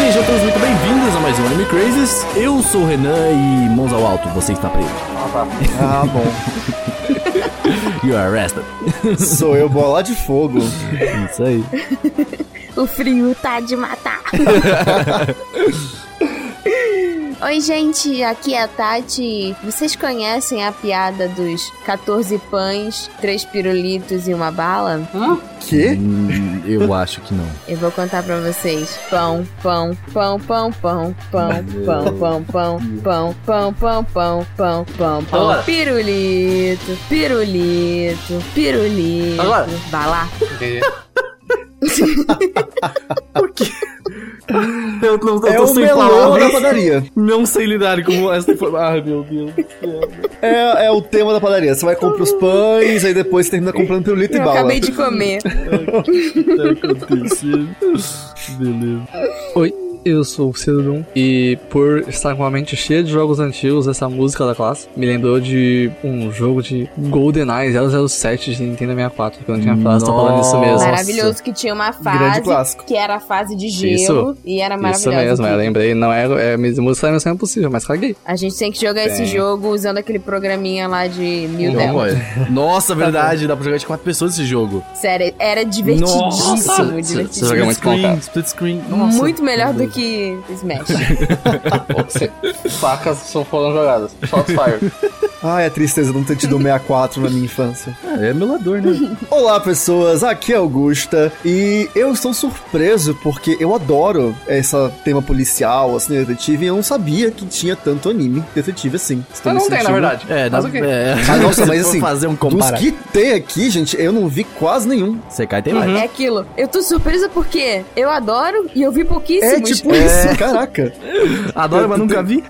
sejam todos muito bem-vindos a mais um Anime Crazes. Eu sou o Renan e mãos ao alto, você está preso. Ah, bom. You are arrested. Sou eu, bola de fogo. Isso aí. O frio tá de matar. Oi, gente, aqui é a Tati. Vocês conhecem a piada dos 14 pães, 3 pirulitos e uma bala? Que? Hum, eu acho que não. Eu vou contar pra vocês. Pão, pão, pão, pão, pão, pão, pão, pão, pão, pão, pão, pão, pão, pão, pão, pão. Pirulito, pirulito, pirulito. Agora. Vai lá. Entendi. Eu não, É o melão da padaria. Não sei lidar com essa informação. Ai, meu Deus. É, é o tema da padaria. Você vai comprar os pães, aí depois você termina comprando pirulito e Eu bala. acabei de comer. Beleza. Oi, eu sou o Cidadum e por estar com a mente cheia de jogos antigos, essa música da classe me lembrou de um jogo de GoldenEye 007 de Nintendo 64, que eu não tinha falado, tô falando isso mesmo. Nossa. Maravilhoso que tinha uma fase que era a fase de gelo Isso. e era Isso maravilhoso. mesmo, eu lembrei, não é, é música é missão impossível, mas caguei. A gente tem que jogar esse Tem. jogo usando aquele programinha lá de mil pode. Nossa, verdade, dá pra jogar de quatro pessoas esse jogo. Sério, era divertidíssimo. Nossa, divertidíssimo. Você joga muito com screen, split screen. Nossa. Muito melhor do que Smash. Facas são foram jogadas. Shots fire. Ai, é tristeza não ter tido um 64 na minha infância. É, é emulador, né? Olá, pessoas. Aqui é Augusta. E eu estou surpreso porque eu adoro esse tema policial, assim, detetive. E eu não sabia que tinha tanto anime detetive assim. Estou Mas me não tem, na verdade. É, mas dá, ok. é. Ah, nossa, mas assim, fazer um dos que tem aqui, gente, eu não vi quase nenhum. Você cai tem mais. É aquilo. Eu tô surpresa porque eu adoro e eu vi É pouquíssimos. Tipo isso, caraca. Adoro, mas nunca vi.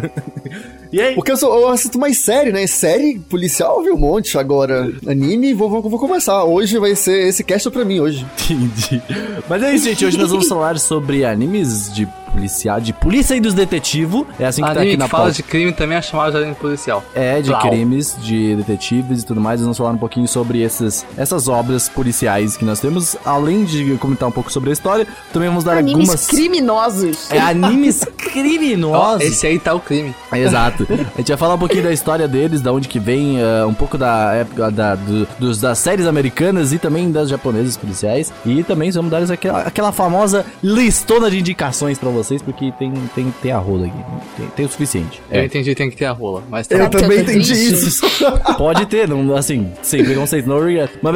e aí? Porque eu, sou, eu assisto mais série, né? Série policial eu vi um monte. Agora, anime, vou, vou, vou começar. Hoje vai ser esse cast é pra mim hoje. Entendi. Mas é isso, gente. Hoje nós vamos falar sobre animes de policial, de polícia e dos detetivo. É assim que tá Anime aqui que na fala pauta. de crime também é chamado de anime policial. É, de Plau. crimes, de detetives e tudo mais. Nós vamos falar um pouquinho sobre esses, essas obras policiais que nós temos. Além de comentar um pouco sobre a história, também vamos dar Animes algumas. criminosos. É, animes criminosos. esse aí tá o crime. Exato. A gente vai falar um pouquinho da história deles, da onde que vem, eh, um pouco da época da, do- dos, das séries americanas e também das japonesas policiais. E também vamos dar aquela, aquela famosa listona de indicações pra vocês, porque tem, tem, tem a rola aqui. Tem, tem o suficiente. Eu É, entendi, tem que ter a rola. Mas tá. Eu eu também entendi isso. pode ter, não, assim, sem preconceito, no regret. Mas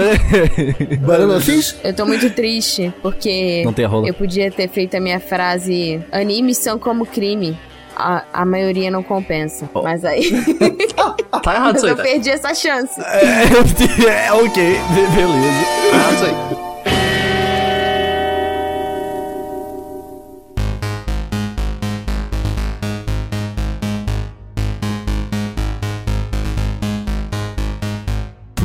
Banana Fish? Eu tô muito triste porque Não tem a rola. eu podia ter feito a minha frase: animes são como crime. A, a maioria não compensa. Oh. Mas aí. Tá errado isso aí, eu tá? perdi essa chance. é, ok, be- beleza. Tá errado isso aí.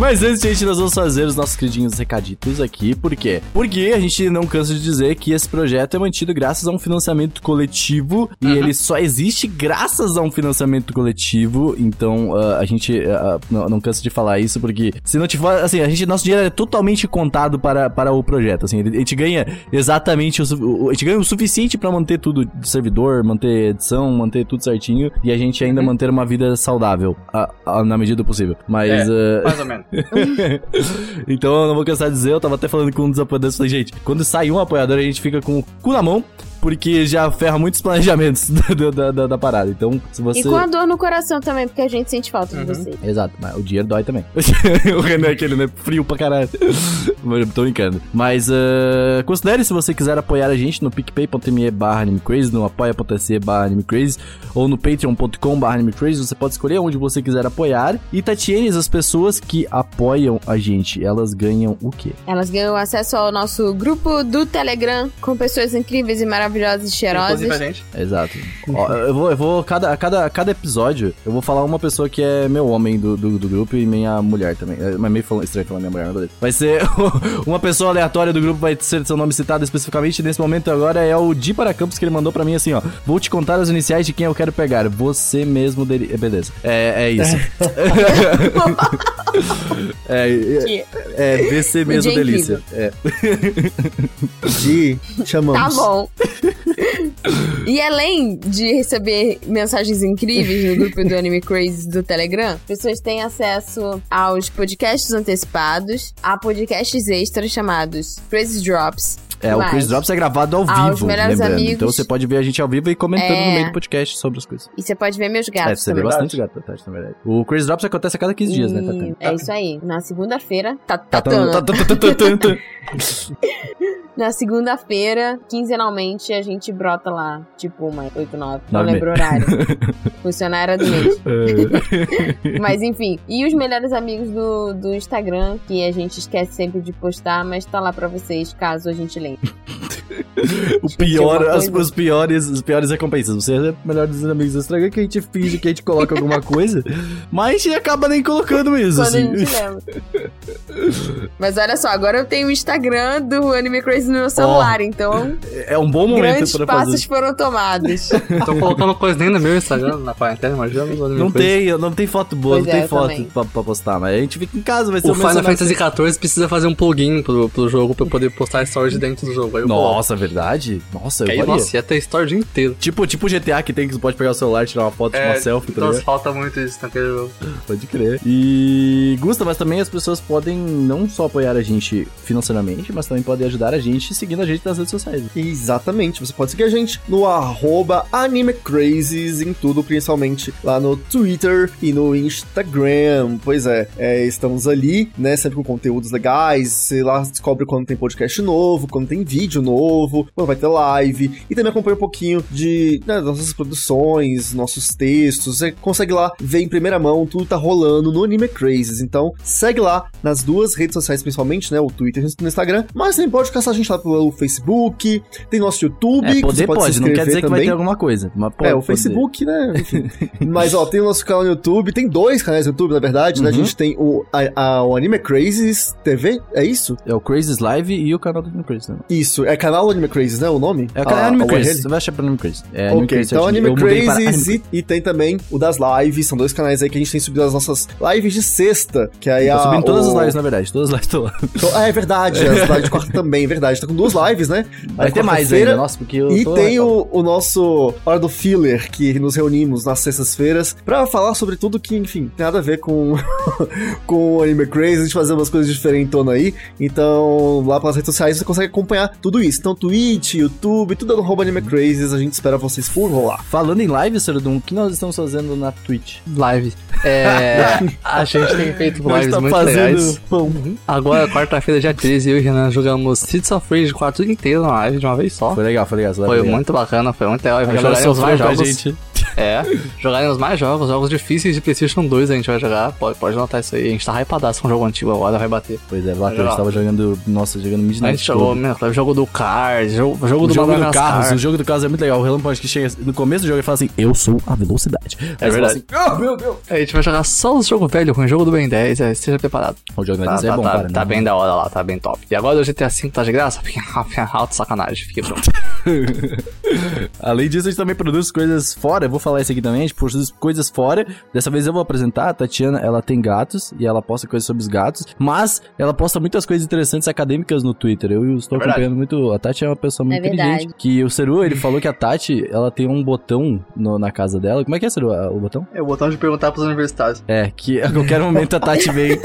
Mas antes, gente, nós vamos fazer os nossos queridinhos recaditos aqui. Por quê? Porque a gente não cansa de dizer que esse projeto é mantido graças a um financiamento coletivo. E ele só existe graças a um financiamento coletivo. Então, ah, a gente ah, não, não cansa de falar isso, porque se não tiver... Assim, a gente, nosso dinheiro é totalmente contado para, para o projeto. Assim, a gente ganha exatamente o, a gente ganha o suficiente para manter tudo de servidor, manter edição, manter tudo certinho. E a gente ainda manter uma vida saudável, ah, ah, na medida do possível. Mas... É, ah, mais ou menos. então eu não vou cansar de dizer, eu tava até falando com um dos apoiadores, falei, gente, quando sai um apoiador, a gente fica com o cu na mão, porque já ferra muitos planejamentos da, da, da, da parada. Então, se você. E com a dor no coração também, porque a gente sente falta Uhum. de vocês. Exato, mas o dinheiro dói também. o Renan é aquele, né? Frio pra caralho. Mas eu tô brincando. Mas uh, considere se você quiser apoiar a gente no picpay.me barra animecrazy, no apoia.se barra animecrazy ou no patreon.com barra animecrazy. Você pode escolher onde você quiser apoiar. E Tatienes, as pessoas que apoiam a gente, elas ganham o quê? Elas ganham acesso ao nosso grupo do Telegram com pessoas incríveis e maravilhosas e cheirosas. Inclusive a gente. Exato. Ó, eu vou, eu vou cada, a cada, cada episódio, eu vou falar uma pessoa que é meu homem do, do, do grupo e minha mulher também. É, mas meio falando, estranho falar minha mulher, mas beleza. Vai ser uma pessoa aleatória do grupo, vai ser seu nome citado especificamente. Nesse momento agora é o Di para Campos que ele mandou pra mim assim, ó. Vou te contar as iniciais de quem eu quero pegar. Você mesmo dele. é, Beleza. É, é isso. é, é, Que- é, VC mesmo delícia. É. De chamamos. Tá bom. E além de receber mensagens incríveis no grupo do Anime Crazy do Telegram, pessoas têm acesso aos podcasts antecipados, a podcasts extras chamados Crazy Drops. É, o Mas, Chris Drops é gravado ao vivo, lembrando. amigos- Então você pode ver a gente ao vivo e comentando É. no meio do podcast sobre as coisas. E você pode ver meus É, gatos você vê também. bastante gato, Tati, na verdade. O Chris Drops acontece a cada 15 dias, né, Tati? E É isso aí. Na segunda-feira, tá, Tá, Na segunda-feira, quinzenalmente, a gente brota lá, tipo, uma 8, 9. Não lembro o horário. Funcionária do mês. É. Mas enfim. E os melhores amigos do, do Instagram, que a gente esquece sempre de postar, mas tá lá pra vocês, caso a gente lembre. o pior, as, os piores, os piores recompensas. Você é o melhor dos amigos do Instagram que a gente finge que a gente coloca alguma coisa, mas a gente acaba nem colocando a assim. Mas olha só, agora eu tenho o Instagram do Anime Crazy no meu celular, então É um bom momento grandes passos fazer. foram tomados. Tô colocando coisa nem no meu Instagram, na quarentena, imagina. Não tem, não tem foto boa, Pois não tem é, foto também. pra, pra postar, mas a gente fica em casa, vai ser O o Final Fantasy XIV precisa fazer um plugin pro, pro jogo pra eu poder postar stories de dentro do jogo. Aí eu coloco. Nossa, verdade? Nossa, eu aí, faria. nossa, ia ter story o dia inteiro. Tipo, tipo GTA que tem que você pode pegar o celular, tirar uma foto, tirar uma selfie, tá nossa, ligado? falta muito isso naquele jogo. Pode crer. E Gusta, mas também as pessoas podem não só apoiar a gente financeiramente, mas também podem ajudar a gente seguindo a gente nas redes sociais. Exatamente, você pode seguir a gente no arroba AnimeCrazes em tudo, principalmente lá no Twitter e no Instagram. Pois é, é, estamos ali, né, sempre com conteúdos legais, você lá descobre quando tem podcast novo, quando tem vídeo novo, quando vai ter live, e também acompanha um pouquinho de né, nossas produções, nossos textos, você consegue lá ver em primeira mão tudo tá rolando no Anime Crazes, então segue lá nas duas redes sociais, principalmente, né, o Twitter e o Instagram, mas também pode caçar a gente lá pelo Facebook, tem nosso YouTube, É, poder pode, pode, se não quer dizer que vai também. ter alguma coisa. Mas pode, É, o. Facebook, né? Enfim. Mas, ó, tem o nosso canal no YouTube. Tem dois canais no YouTube, na verdade, né? A Uhum. gente tem o, a, a- o Anime Crazes TV, é isso? É o Crazy's Live e o canal do Anime Crazy, né? Isso, é canal Anime Crazes, né? O nome? É o canal Anime Crazy. Você vai achar pra Anime Crazy. É Anime Ok, Crazy então. Anime Anime e, e tem também o das lives, são dois canais aí que a gente tem subido as nossas lives de sexta, que aí a... subindo todas o- as lives, na verdade. Todas as lives estão lá. Ah, é verdade, as lives de quarta também, é verdade. Tá com duas lives, né? Vai Aí ter mais ainda, nossa, porque eu E tô- tem o, o nosso Hora do Filler, que nos reunimos nas sextas-feiras pra falar sobre tudo que, enfim, tem nada a ver com, com o Anime Crazy, a gente fazer umas coisas diferentonas aí. Então, lá pelas redes sociais você consegue acompanhar tudo isso. Então, Twitch, YouTube, tudo no arroba Anime Crazes, a gente espera vocês por rolar. Falando em live, Serdum, o que nós estamos fazendo na Twitch? Live. É. a gente tem feito lives tá muito fazendo legais. Agora, quarta-feira, dia 13, eu e o Renan jogamos Streets of Rage 4 inteiro na live de uma vez só. Foi legal, foi legal. live Foi legal. muito bacana, foi muito legal. Vai jogar sofreu mais jogos. gente. É, jogaremos mais jogos, jogos difíceis de PlayStation 2 a gente vai jogar. Pode, pode notar isso aí. A gente tá hypadaço com um jogo antigo agora, vai bater. Pois é, que a gente tava jogando, nossa, jogando A Midnight gente jogou, Club. meu, jogo do Cars, jogo, jogo O do jogo do. Carros, o jogo do Carros é muito legal. O Relâmpago que chega no começo do jogo e fala assim: Eu sou a velocidade. Aí você fala verdade. Assim, oh, meu Deus. A gente vai jogar só os jogos velhos com o jogo do Ben 10, é, esteja preparado. O jogo do Tá, Ben 10 é tá, bom, tá, cara. tá né? bem da hora lá, tá bem top. E agora o GTA V tá de graça? Alto sacanagem, fique pronto. Além disso, a gente também produz coisas fora. Eu vou falar isso aqui também. A gente produz coisas fora. Dessa vez eu vou apresentar. A Tatiana, ela tem gatos e ela posta coisas sobre os gatos. Mas ela posta muitas coisas interessantes acadêmicas no Twitter. Eu estou É acompanhando muito. A Tati é uma pessoa muito É inteligente. verdade. Que o Seru, ele falou que a Tati, ela tem um botão no- na casa dela. Como é que é, Seru, a- o botão? É o botão de perguntar pros universitários. É, que a qualquer momento a Tati vem.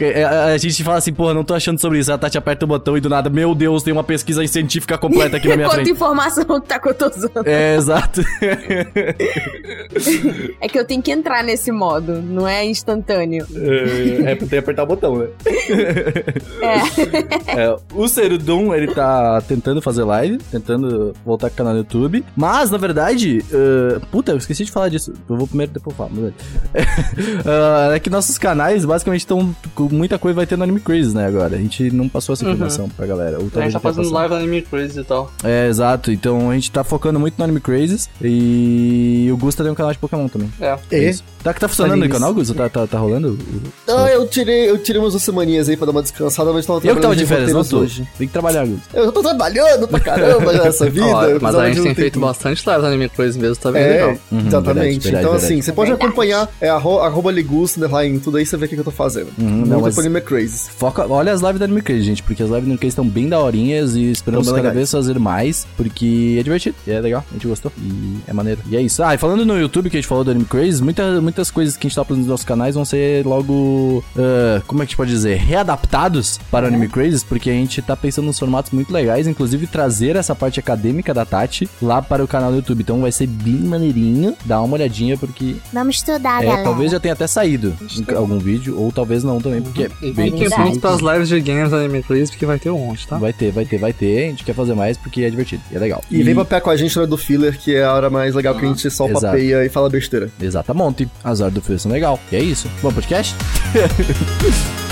é, a, a gente fala assim, porra, não tô achando sobre isso. A Tati aperta o botão e do nada, meu Deus, tem uma pesquisa científica completa aqui na minha quanta frente. informação que tá que eu tô usando. É, exato. É que eu tenho que entrar nesse modo, não é instantâneo. é, tem que apertar o botão, né? É. É, o Serudum, ele tá tentando fazer live, tentando voltar com o canal no YouTube. Mas, na verdade, uh, puta, eu esqueci de falar disso. Eu vou primeiro depois falar. mas é. Uh, é que nossos canais basicamente estão com muita coisa vai ter no Anime Crazy, né? Agora. A gente não passou essa informação pra galera. A gente tá fazendo live no Anime Crazy e tal. É, exato. Então a gente tá focando muito no Anime Crazes. E o Gusta tem um canal de Pokémon também. É. E? isso. Tá, tá funcionando o canal, Gusta? Tá, tá, tá rolando? Ah, eu tirei, eu tirei umas duas semaninhas aí pra dar uma descansada, mas tava Eu que tava trabalhando de férias, não tô. hoje. Tem que trabalhar, Gusta. Eu tô trabalhando pra caramba já nessa vida. Ó, mas a gente tem feito tempinho. bastante live no Anime Crazy mesmo, tá bem É, legal. Uhum, exatamente. verdade, verdade, então, verdade. assim, você pode acompanhar é, arro, arroba Ligus, underline, tudo aí você vê o que, que eu tô fazendo. Uhum, Muito não, mas- pro Anime Crazy. Foca, olha as lives da Anime Crazy, gente, porque as lives da Anime Crazy estão bem daorinhas e esperamos cada vez fazer mais, porque é divertido, é legal, a gente gostou, e é maneiro. E é isso. Ah, e falando no YouTube que a gente falou do Anime Crazy, muita, muitas coisas que a gente tá produzindo nos nossos canais vão ser logo, ah, como é que a gente pode dizer, readaptados para o Anime Crazy, porque a gente tá pensando nos formatos muito legais, inclusive trazer essa parte acadêmica da Tati lá para o canal do YouTube. Então vai ser bem maneirinho, dá uma olhadinha, porque Vamos estudar, é, talvez já tenha até saído algum vídeo, ou talvez não também, porque é E bem fiquem prontos pras lives de games do Anime Crazy, porque vai ter um monte, tá? Vai ter, vai ter, vai ter. A gente quer fazer mais porque é divertido e é legal. E, vem papear com a gente na hora do filler, que é a hora mais legal que a gente só Exato. papeia e fala besteira. Exatamente. As horas do filme são legal. E é isso. Bom podcast?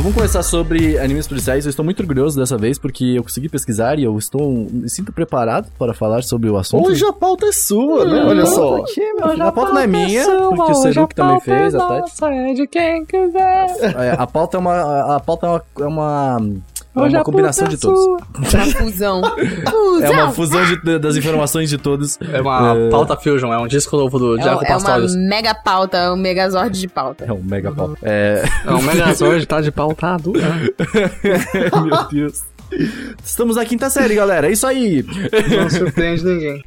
vamos começar sobre animes policiais. Eu estou muito orgulhoso dessa vez porque eu consegui pesquisar e eu estou me sinto preparado para falar sobre o assunto. Hoje a pauta é sua, né? Olha só. a pauta não é minha, porque o Seru que também fez, a Tati. é de quem quiser. É, a pauta é uma. A, a pauta é uma. É uma, é uma combinação de é todos. Uma fusão. fusão. É uma fusão de- das informações de todos. É uma pauta Fusion, é um disco novo do É, Jaco é uma Pastorius. mega pauta, um megazord de pauta. É um mega pauta. É. É um Megazord, tá de pautado. Meu Deus. Estamos na quinta série, galera. É isso aí. Não surpreende ninguém.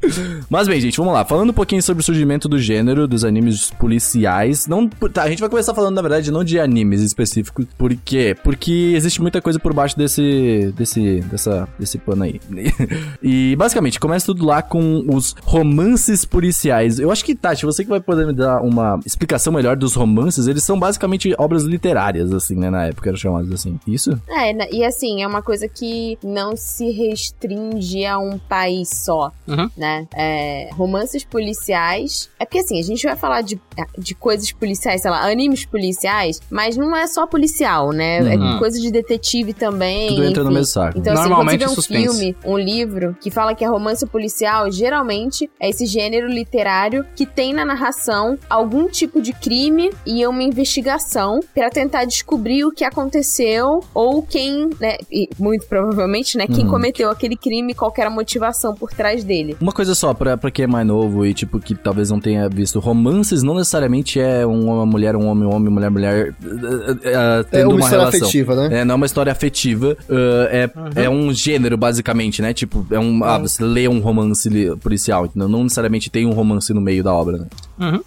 Mas bem, gente, vamos lá. Falando um pouquinho sobre o surgimento do gênero dos animes policiais. Não, tá, a gente vai começar falando, na verdade, não de animes específicos. Por quê? Porque existe muita coisa por baixo desse. desse. dessa. desse pano aí. e basicamente, começa tudo lá com os romances policiais. Eu acho que, Tati, você que vai poder me dar uma explicação melhor dos romances, eles são basicamente obras literárias, assim, né? Na época eram chamados assim. Isso? É, e assim, é uma coisa que não se restringe a um país só, Uhum. né? É, romances policiais. É porque assim, a gente vai falar de, de coisas policiais, sei lá, animes policiais, mas não é só policial, né? Uhum. É coisa de detetive também. Tudo entra no enfim. mesmo saco. Então, assim, quando Normalmente você vê um suspense. filme, um livro que fala que é romance policial, geralmente é esse gênero literário que tem na narração algum tipo de crime e uma investigação pra tentar descobrir o que aconteceu ou quem, né, e muito provavelmente, né, quem Uhum. cometeu aquele crime, qual que era a motivação por trás dele. Uma coisa só, pra, pra quem é mais novo e, tipo, que talvez não tenha visto, romances não necessariamente é uma mulher, um homem, um homem, mulher, mulher, uh, uh, É tendo uma, uma, história relação. afetiva, né? É, não é uma história afetiva, uh, é, é um gênero, basicamente, né? Tipo, é um. Ah, você lê um romance li- policial, entendeu? Não necessariamente tem um romance no meio da obra, né?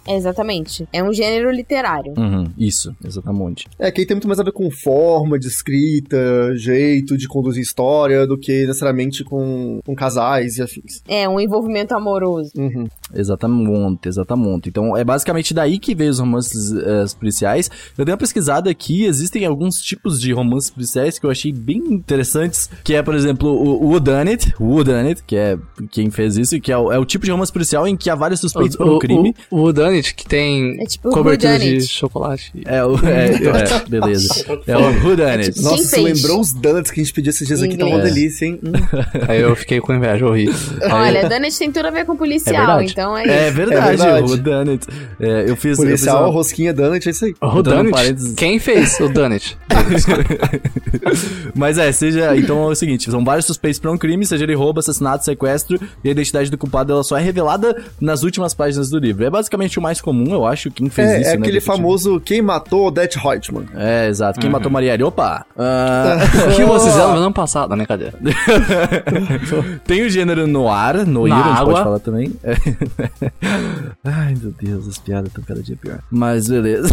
É, exatamente. É um gênero literário. Uhum, isso, exatamente. É, que aí tem muito mais a ver com forma de escrita, jeito de conduzir história, do que necessariamente com, com casais e afins. É um envolvimento amoroso. Uhum. Exatamente, exatamente. Então é basicamente daí que veio os romances eh, policiais. Eu dei uma pesquisada aqui, existem alguns tipos de romances policiais que eu achei bem interessantes, que é, por exemplo, o o Done It, o Who Done It, que é quem fez isso, que é o, é o tipo de romance policial em que há vários suspeitos por um crime. O, o Danit, que tem É tipo cobertura whodunit. de chocolate. É o. É, é, beleza. É o Who Done It. Quem Nossa, você lembrou os donuts que a gente pediu esses dias aqui, tá uma delícia, hein? Hum. Aí eu fiquei com inveja, horrível. Olha, Danet tem tudo a ver com É policial, verdade. então é, É isso. verdade, É verdade. o. É, eu fiz. Policial, eu fiz rosquinha, donut, é isso aí. O parênteses. Quem fez o uma- Mas é, seja. Então é o seguinte: são vários suspeitos por um crime, seja ele roubo, assassinato, sequestro, e a identidade do culpado ela só é revelada nas últimas páginas do livro. É basicamente basicamente o mais comum, eu acho, quem fez É, isso, é né, aquele famoso quem matou Odette Reutemann. É, exato. Quem matou Marielle? Opa! Ah, O que vocês fizeram no ano passado, né, cadê? tem o gênero noir, noir, Na a gente água. pode falar também. É. Ai, meu Deus, as piadas estão cada dia pior. Mas beleza.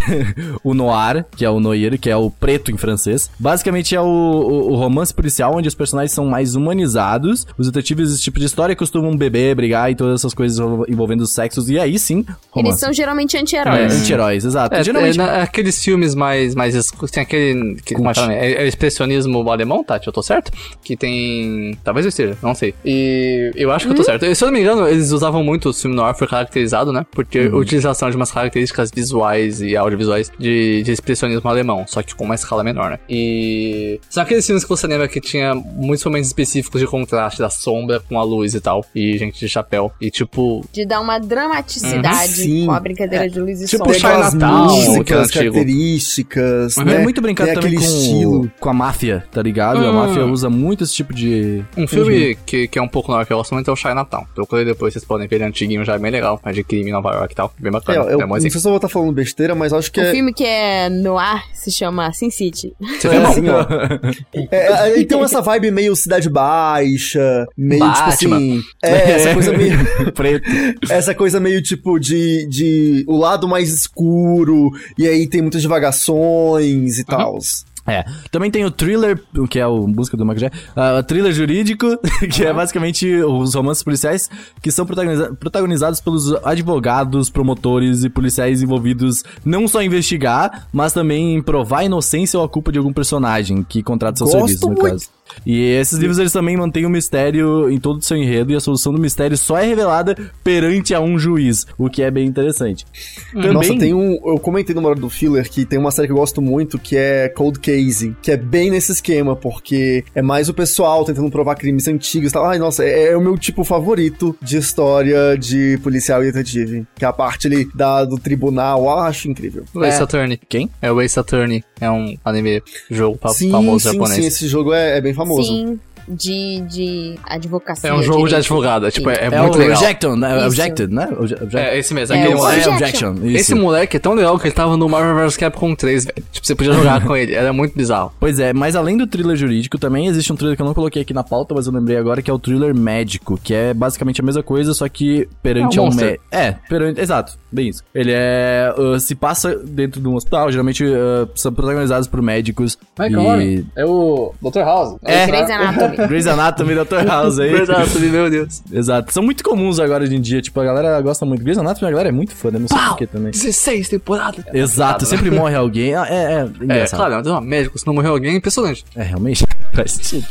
o noir, que é o noir, que é o preto em francês. Basicamente é o, o- o romance policial onde os personagens são mais humanizados. Os detetives desse tipo de história costumam beber, brigar e todas essas coisas envolvendo os sexos. E aí sim, Eles romance. são geralmente É, anti-heróis. anti-heróis, exato. É, Geralmente. é, na- aqueles filmes mais, mais tem aquele, que, como é, é, o nome? é, é o expressionismo alemão, Tati, eu tô certo? Que tem, talvez eu esteja, não sei. E eu acho que eu tô certo. E, Se eu não me engano, eles usavam muito o filme noir, foi caracterizado, né? Porque a utilização de umas características visuais e audiovisuais de, de expressionismo alemão, só que com uma escala menor, né? E são aqueles filmes que você lembra que tinha muitos momentos específicos de contraste da sombra com a luz e tal, e gente de chapéu. E tipo, De dar uma dramaticidade Sim. com a brincadeira de luz e tipo Chinatown, que é músicas, características, É né? muito brincado Tem também aquele com, estilo. com a máfia, tá ligado? A Hum. máfia usa muito esse tipo de. Um filme que, que é um pouco noir que eu gosto muito é o Chinatown. Procurei depois, vocês podem ver ele é antiguinho, já é bem legal. É de crime em Nova York e tal. Bem É, bacana. eu, É, não mas sei se eu vou estar falando besteira, mas acho que O é. filme que é noir se chama Sin City. Você É assim, ó. É, é, ele tem essa vibe meio cidade baixa, meio tipo Batman. assim. É, essa coisa meio. Preto. Essa coisa meio tipo de, de o lado mais escuro, e aí tem muitas divagações e tal. É. Também tem o thriller, que é o Busca do Michael Jackson. o thriller jurídico, que é basicamente os romances policiais que são protagoniza- protagonizados pelos advogados, promotores e policiais envolvidos não só em investigar, mas também em provar a inocência ou a culpa de algum personagem que contrata seu Gosto serviço, no muito. caso. E esses livros eles também mantêm o mistério em todo o seu enredo e a solução do mistério só é revelada perante a um juiz, o que é bem interessante. Também, Nossa, tem um. Eu comentei no hora do filler que tem uma série que eu gosto muito que é Cold Case, que é bem nesse esquema, porque é mais o pessoal tentando provar crimes antigos e tal. Ai, nossa, é, é o meu tipo favorito de história de policial e detetive. Que é a parte ali da, do tribunal, eu acho incrível. o Ace É. Attorney. Quem? É o Ace Attorney. É um anime jogo sim, famoso sim, japonês. sim, esse jogo é, é bem famoso. Sim, de, de advocacia. É um jogo de advogado. É, tipo, é, é É, muito o legal. Objecton, né? Objected, né? Obje- Object- É, esse mesmo. É, aquele o moleque. É, Objection. Objection. Isso. Esse moleque é tão legal que ele tava no Marvel vs Capcom 3, velho. Tipo, você podia jogar com ele. Era muito bizarro. Pois é, mas além do thriller jurídico, também existe um thriller que eu não coloquei aqui na pauta, mas eu lembrei agora, que é o thriller médico, que é basicamente a mesma coisa, só que perante É um um médico. É, perante. Exato, bem isso. Ele é. uh, se passa dentro de um hospital, geralmente uh, são protagonizados por médicos. e... É o Dr. House. É. Anatomy. Grey's Anatomy, Dr. House aí. Verdade, meu Deus. Exato. São muito comuns agora hoje em dia. Tipo, a galera gosta muito. Grey's Anatomy, a galera é muito fã, né? Não sei porquê também. 16 temporadas. Exato, sempre morre alguém. Ah, É, é, É, engraçado. claro, mas é um médico, se não morreu alguém, é impressionante. É, realmente faz sentido.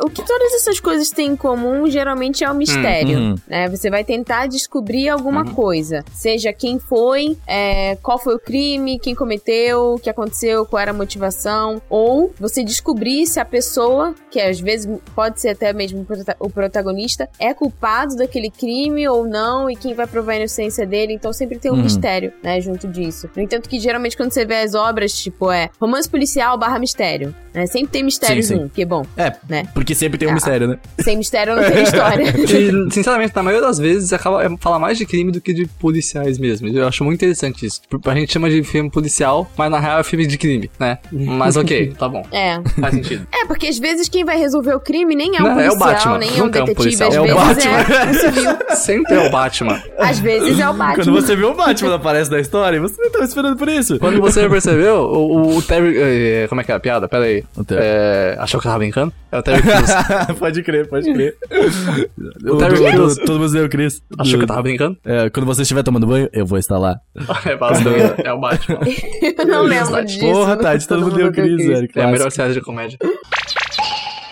O que todas essas coisas têm em comum geralmente é o mistério, Uhum. né? Você vai tentar descobrir alguma coisa, seja quem foi, é, qual foi o crime, quem cometeu, o que aconteceu, qual era a motivação, ou você descobrir se a pessoa, que às vezes pode ser até mesmo o prota- o protagonista, é culpado daquele crime ou não e quem vai provar a inocência dele. Então sempre tem um Uhum. mistério, né, junto disso. No entanto que geralmente quando você vê as obras, tipo, é romance policial barra mistério, né? Sempre tem mistério Sim, sim. junto, que é bom. É, Né? porque sempre tem um Ah. mistério, né? Sem mistério não tem história. E, sinceramente, na maioria das vezes, acaba é, fala mais de crime do que de policiais mesmo. Eu acho muito interessante isso. A gente chama de filme policial, mas na real é filme de crime, né? Mas ok, tá bom. É. Faz sentido. É, porque às vezes quem vai resolver o crime nem é um Não, é o policial, Batman. nem é um Nunca é um detetive, policial. às É o vezes Batman. é um civil. Sempre é o Batman. Às vezes é o Batman. Quando você vê o Batman aparece na história, você não tava esperando por isso. Quando você percebeu, o, o- o Terry. eh, Como é que é a piada? Pera aí. O Terry. É, achou que eu tava brincando? É o Terry Crews. pode crer, pode crer. o Terry do- Crews. do- Todo mundo deu Chris. Achou que eu tava brincando? É, quando você estiver tomando banho, eu vou estar lá. É basicamente. É o Batman. Eu não lembro disso. Porra, Tati, todo mundo deu Chris, velho. É a melhor série de comédia.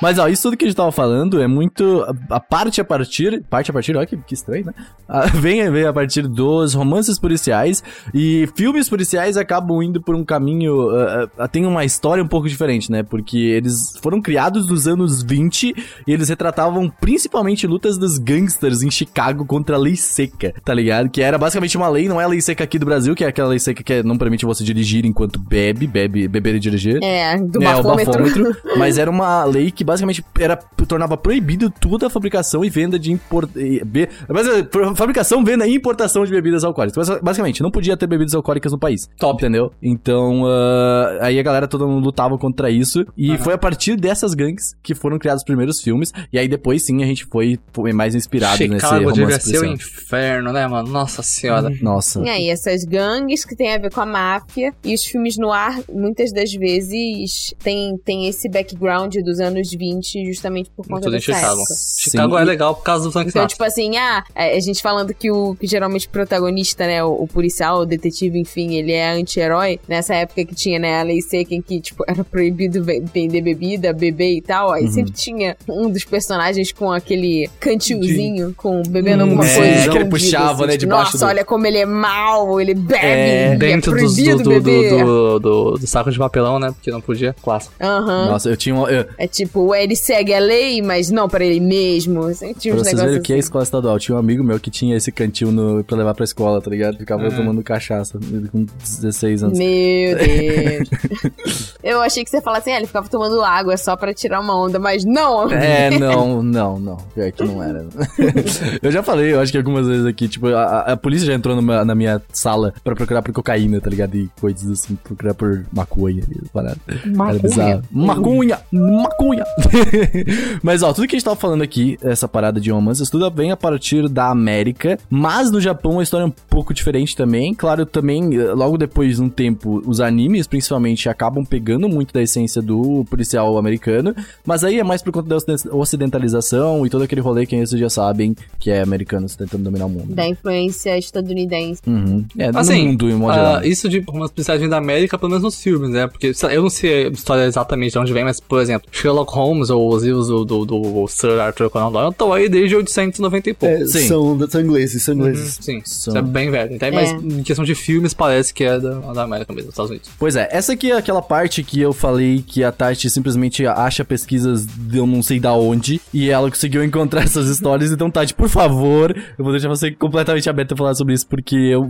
Mas, ó, isso tudo que a gente tava falando é muito. A, a parte a partir. Parte a partir, olha que, que estranho, né? Ah, vem, vem a partir dos romances policiais. E filmes policiais acabam indo por um caminho. ah, ah, tem uma história um pouco diferente, né? Porque eles foram criados nos anos 20 e eles retratavam principalmente lutas dos gangsters em Chicago contra a lei seca, tá ligado? Que era basicamente uma lei, não é a lei seca aqui do Brasil, que é aquela lei seca que não permite você dirigir enquanto bebe, bebe, beber e dirigir. É, do É, o bafômetro. bafômetro. Mas era uma lei que basicamente era, tornava proibido toda a fabricação e venda de import... be- eh, fabricação, venda e importação de bebidas alcoólicas. Basicamente, não podia ter bebidas alcoólicas no país. Top. Entendeu? Então, ah, aí a galera toda lutava contra isso. E foi a partir dessas gangues que foram criados os primeiros filmes. E aí depois sim a gente foi, foi mais inspirado nesse Chicago romance devia ser o inferno, né, mano? Nossa senhora. Nossa. E aí, essas gangues que tem a ver com a máfia. E os filmes no ar, muitas das vezes, tem, tem esse background dos anos 20, justamente por conta em dessa Chicago. época. Chicago Sim. é legal por causa do Frank Então, Sinatra. tipo assim, ah, é, a gente falando que o que geralmente o protagonista, né, o, o policial, o detetive, enfim, ele é anti-herói. Nessa época que tinha, né, a lei seca em que, tipo, era proibido ve- vender bebida, beber e tal. Aí sempre tinha um dos personagens com aquele cantilzinho, com bebendo alguma é, coisa. que ele puxava, né, tipo, debaixo Nossa, do- olha como ele é mau, ele bebe, É, Dentro é dos- do, proibido do, beber. do, do, do saco de papelão, né? Porque não podia. Clássico. Aham. Nossa, eu tinha um. Eu, É tipo, ele segue a lei, mas não para ele mesmo. Tinha pra vocês verem o que é assim. escola estadual, tinha um amigo meu que tinha esse cantil no, pra levar pra escola, tá ligado? Ficava Uhum. tomando cachaça com 16 anos. Meu Deus. eu achei que você ia falar assim, ah, ele ficava tomando água só pra tirar uma onda, mas não. É, não, não, não. Pior que não era. eu já falei, eu acho que algumas vezes aqui, tipo, a, a- polícia já entrou numa- na minha sala pra procurar por cocaína, tá ligado? E coisas assim, procurar por maconha e parada. Era bizarro. Maconha! Maconha! mas ó, tudo que a gente tava falando aqui, essa parada de romances, tudo vem a partir da América, mas no Japão a história é um pouco diferente também. Claro, também, eh, logo depois de um tempo, os animes, principalmente, acabam pegando muito da essência do policial americano, mas aí é mais por conta da ociden- ocidentalização e todo aquele rolê que vocês já sabem, que é americanos tentando dominar o mundo. Da influência estadunidense. Uhum. É, Assim, no mundo, em modo geral. isso de umas policiais da América, pelo menos nos filmes, né? Porque eu não sei a história exatamente de onde vem, mas, por exemplo, Sherlock Holmes ou os livros do, do, do Sir Arthur Conan Doyle estão aí desde 890 e pouco. É, Sim. são, são ingleses, são ingleses. Sim, São- isso é bem velho. Então, É. Mas em questão de filmes, parece que é da, da América mesmo, dos Estados Unidos. Pois é, essa aqui é aquela parte que eu falei que a Tati simplesmente acha pesquisas de eu não sei da onde e ela conseguiu encontrar essas histórias. Então, Tati, por favor, eu vou deixar você completamente aberta a falar sobre isso, porque eu.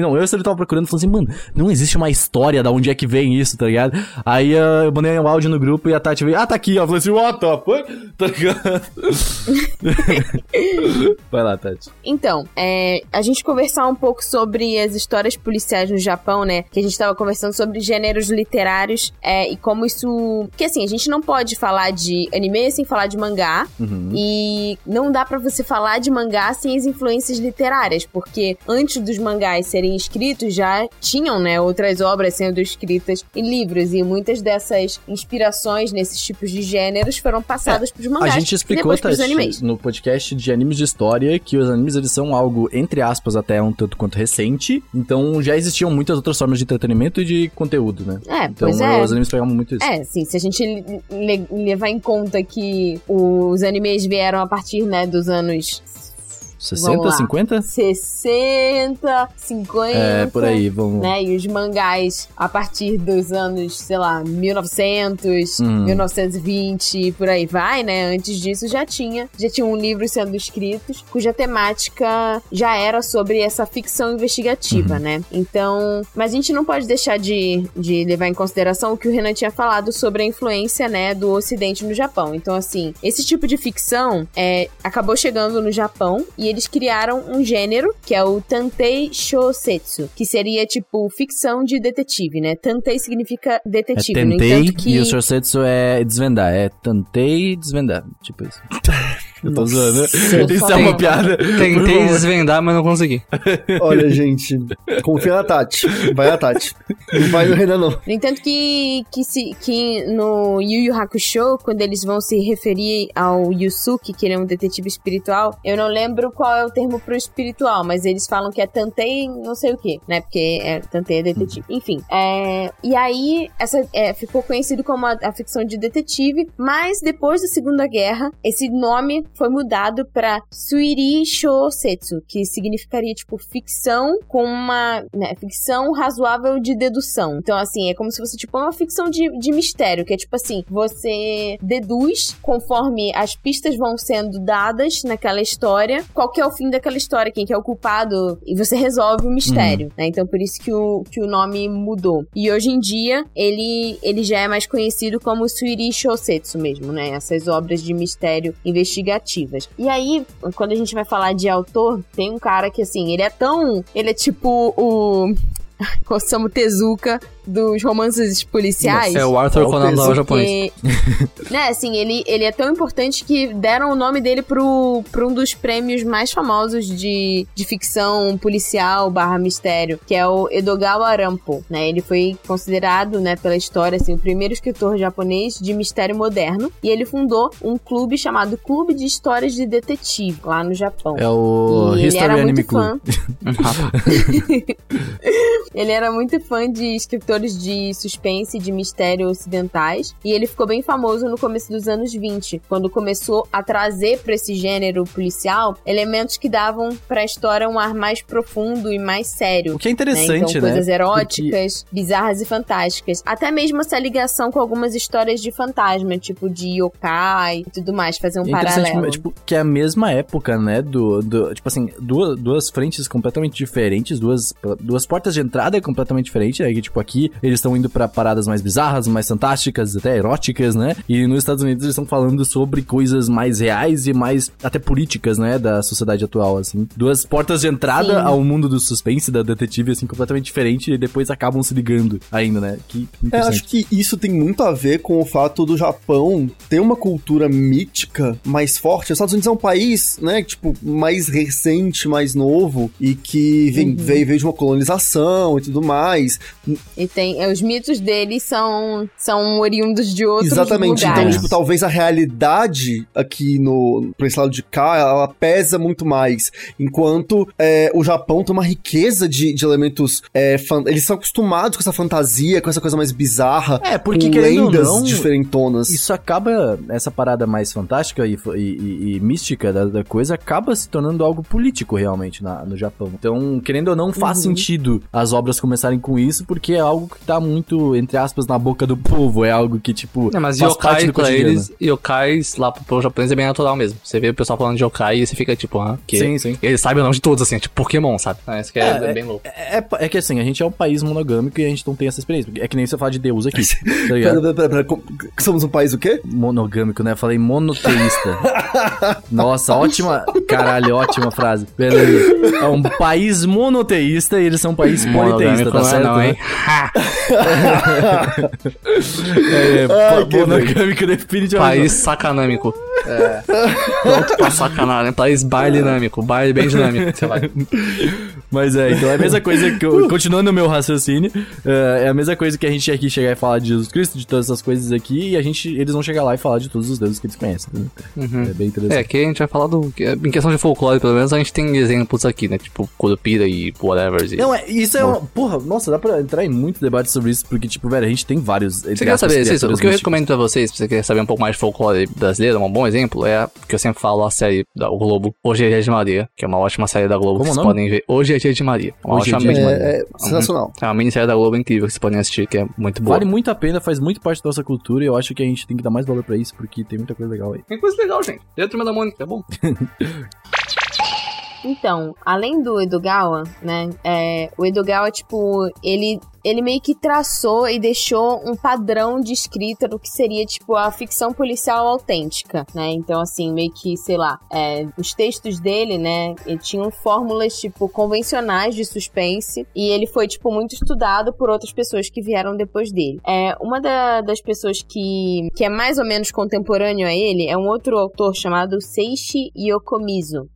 não, eu sempre tava procurando falando assim, mano, não existe uma história da onde é que vem isso, tá ligado? Aí ah, eu mandei um áudio no grupo e a Tati veio, ah, tá aqui. Ela falou assim, what the fuck? Tá ligado? Vai lá, Tati. Então, é, a gente conversar um pouco sobre as histórias policiais no Japão, né? Que a gente tava conversando sobre gêneros literários é, e como isso. Porque assim, a gente não pode falar de anime sem falar de mangá. Uhum. E não dá pra você falar de mangá sem as influências literárias, porque antes dos mangás serem escritos já tinham, né, outras obras sendo escritas em livros e muitas dessas inspirações nesses tipos de gêneros foram passadas pros A mangás gente e explicou, pros Tati, no podcast de animes de história que os animes eles são algo, entre aspas, até um tanto quanto recente. Então já existiam muitas outras formas de entretenimento e de conteúdo, né? É, Então pois é. os animes pegavam muito isso. É, sim, se a gente le- le- levar em conta que os animes vieram a partir, né, dos anos 60, Vamos lá. 50? 60, 50. É, por aí, vamos. Né, e os mangás a partir dos anos, sei lá, 1900, Hum. 1920 e por aí vai, né? Antes disso já tinha, já tinha um livro sendo escritos cuja temática já era sobre essa ficção investigativa, Uhum. né? Então, mas a gente não pode deixar de, de levar em consideração o que o Renan tinha falado sobre a influência, né, do Ocidente no Japão. Então, assim, esse tipo de ficção é, acabou chegando no Japão e eles criaram um gênero que é o Tantei Shosetsu, que seria tipo ficção de detetive, né? Tantei significa É detetive, no tentei entanto que e o shorsetsu é desvendar. É tentei desvendar. Tipo isso. Eu tô Nossa, zoando. Isso é uma piada. Tentei desvendar, mas não consegui. Olha, gente, confia na Tati. Vai na Tati. Não vai no Renan, não. No entanto que, que, se, que no Yu Yu Hakusho, quando eles vão se referir ao Yusuke, que ele é um detetive espiritual, eu não lembro qual é o termo pro espiritual, mas eles falam que é Tantei não sei o que, né? Porque é, Tantei é detetive. Enfim, é, e aí essa é, ficou conhecido como a, a ficção de detetive, mas depois da Segunda Guerra, esse nome foi mudado pra Suiri Shosetsu, que significaria, tipo, ficção com uma, né, ficção razoável de dedução. Então, assim, é como se fosse, tipo, uma ficção de, de mistério, que é, tipo assim, você deduz conforme as pistas vão sendo dadas naquela história, qual que é o fim daquela história, quem que é o culpado, e você resolve o mistério, Uhum. né? Então, por isso que o, que o nome mudou. E hoje em dia, ele, ele já é mais conhecido como Suiri Shosetsu mesmo, né? Essas obras de mistério investigativas. E aí, quando a gente vai falar de autor, tem um cara que, assim, ele é tão... Ele é tipo o... Osamu Tezuka dos romances policiais. É o Arthur Conan Doyle japonês. Né, assim, ele, ele é tão importante que deram o nome dele pro, pro um dos prêmios mais famosos de, de ficção policial barra mistério, que é o Edogawa Rampo, né? Ele foi considerado, né, pela história, assim, o primeiro escritor japonês de mistério moderno, e ele fundou um clube chamado Clube de Histórias de Detetive, lá no Japão. É o E ele History era Anime muito Club. fã. Ele era muito fã de escritores de suspense e de mistério ocidentais. E ele ficou bem famoso no começo dos anos 20, quando começou a trazer para esse gênero policial elementos que davam pra história um ar mais profundo e mais sério. O que é né? interessante, Então, né? coisas eróticas, bizarras e fantásticas. Até mesmo essa ligação com algumas histórias de fantasma, tipo de yokai e tudo mais, fazer um É paralelo. tipo, que é a mesma época, né, do, do tipo assim, duas, duas frentes completamente diferentes, duas, duas portas de entrada completamente diferentes, né, que, tipo, aqui eles estão indo pra paradas mais bizarras, mais fantásticas, até eróticas, né, e nos Estados Unidos eles estão falando sobre coisas mais reais e mais, até políticas, né, da sociedade atual, assim. Duas portas de entrada Sim. ao mundo do suspense, da detetive, assim, completamente diferente, e depois acabam se ligando ainda, né, que É, acho que isso tem muito a ver com o fato do Japão ter uma cultura mítica mais forte. Os Estados Unidos é um país, né, tipo, mais recente, mais novo, e que vem, Uhum. veio, veio de uma colonização e tudo mais. E tem, é, os mitos deles são, são oriundos de outros Exatamente. lugares. Então, tipo, talvez a realidade aqui no pra esse lado de cá, ela pesa muito mais. Enquanto é, o Japão tem uma riqueza de, de elementos. é, fan- Eles são acostumados com essa fantasia, com essa coisa mais bizarra. É, porque com querendo ou lendas não, diferentonas. Isso acaba, essa parada mais fantástica e, e- e- e mística da, da coisa, acaba se tornando algo político realmente na- no Japão. Então, querendo ou não, faz Uhum. sentido as obras começarem com isso, porque é algo que tá muito, entre aspas, na boca do povo. É algo que, tipo, É, mas faz parte yokai do pra cotidiano. eles, yokais lá pro povo japonês é bem natural mesmo. Você vê o pessoal falando de yokai e você fica tipo, ah, que Sim, sim. Eles sabem o nome de todos, assim, tipo Pokémon, sabe? Ah, isso que é, É, bem louco. É, é que assim, a gente é um país monogâmico e a gente não tem essa experiência. É que nem você falar de Deus aqui, tá ligado? Pera, pera, pera, como- somos um país o quê? Monogâmico, né? Falei monoteísta. Nossa, ótima. Caralho, ótima frase. Beleza. É um país monoteísta e eles são um país politeísta, tá não é certo? não, né? hein? Ha! É, Ai, monogâmico definitivamente. País sacanâmico. É. Pronto pra sacanagem. País baile dinâmico. Baile bem dinâmico. Sei lá. Mas é, então é a mesma coisa que. eu- continuando o meu raciocínio, é é a mesma coisa que a gente aqui chegar e falar de Jesus Cristo, de todas essas coisas aqui, e a gente, eles vão chegar lá e falar de todos os deuses que eles conhecem. né? Uhum. É bem interessante. É, aqui a gente vai falar do. Em questão de folclore, pelo menos, a gente tem exemplos aqui, né? Tipo, Curupira e whatever. E... Não, é, isso é uma. Porra, nossa, dá pra entrar em muito debate sobre isso, porque, tipo, velho, a gente tem vários. Você quer saber, Cícero, o que eu recomendo pra vocês, se você quer saber um pouco mais de folclore brasileiro, um bom exemplo, é a que eu sempre falo, a série da Globo, Hoje é Dia de Maria, que é uma ótima série da Globo, Como que vocês podem ver. Hoje é Dia de Maria. Uma Hoje é ótima Dia de mini- É, é sensacional. É uma minissérie da Globo incrível que vocês podem assistir, que é muito boa. Vale muito a pena, faz muito parte da nossa cultura e eu acho que a gente tem que dar mais valor pra isso, porque tem muita coisa legal aí. Tem coisa legal, gente. Dentro da Mônica, é bom. Então, além do Edogawa, né? É, o Edogawa, tipo, ele, ele meio que traçou e deixou um padrão de escrita do que seria, tipo, a ficção policial autêntica, né? Então, assim, meio que, sei lá, é, os textos dele, né? Tinham fórmulas, tipo, convencionais de suspense e ele foi, tipo, muito estudado por outras pessoas que vieram depois dele. É, uma da- das pessoas que, que é mais ou menos contemporâneo a ele é um outro autor chamado Seishi Yokomizo.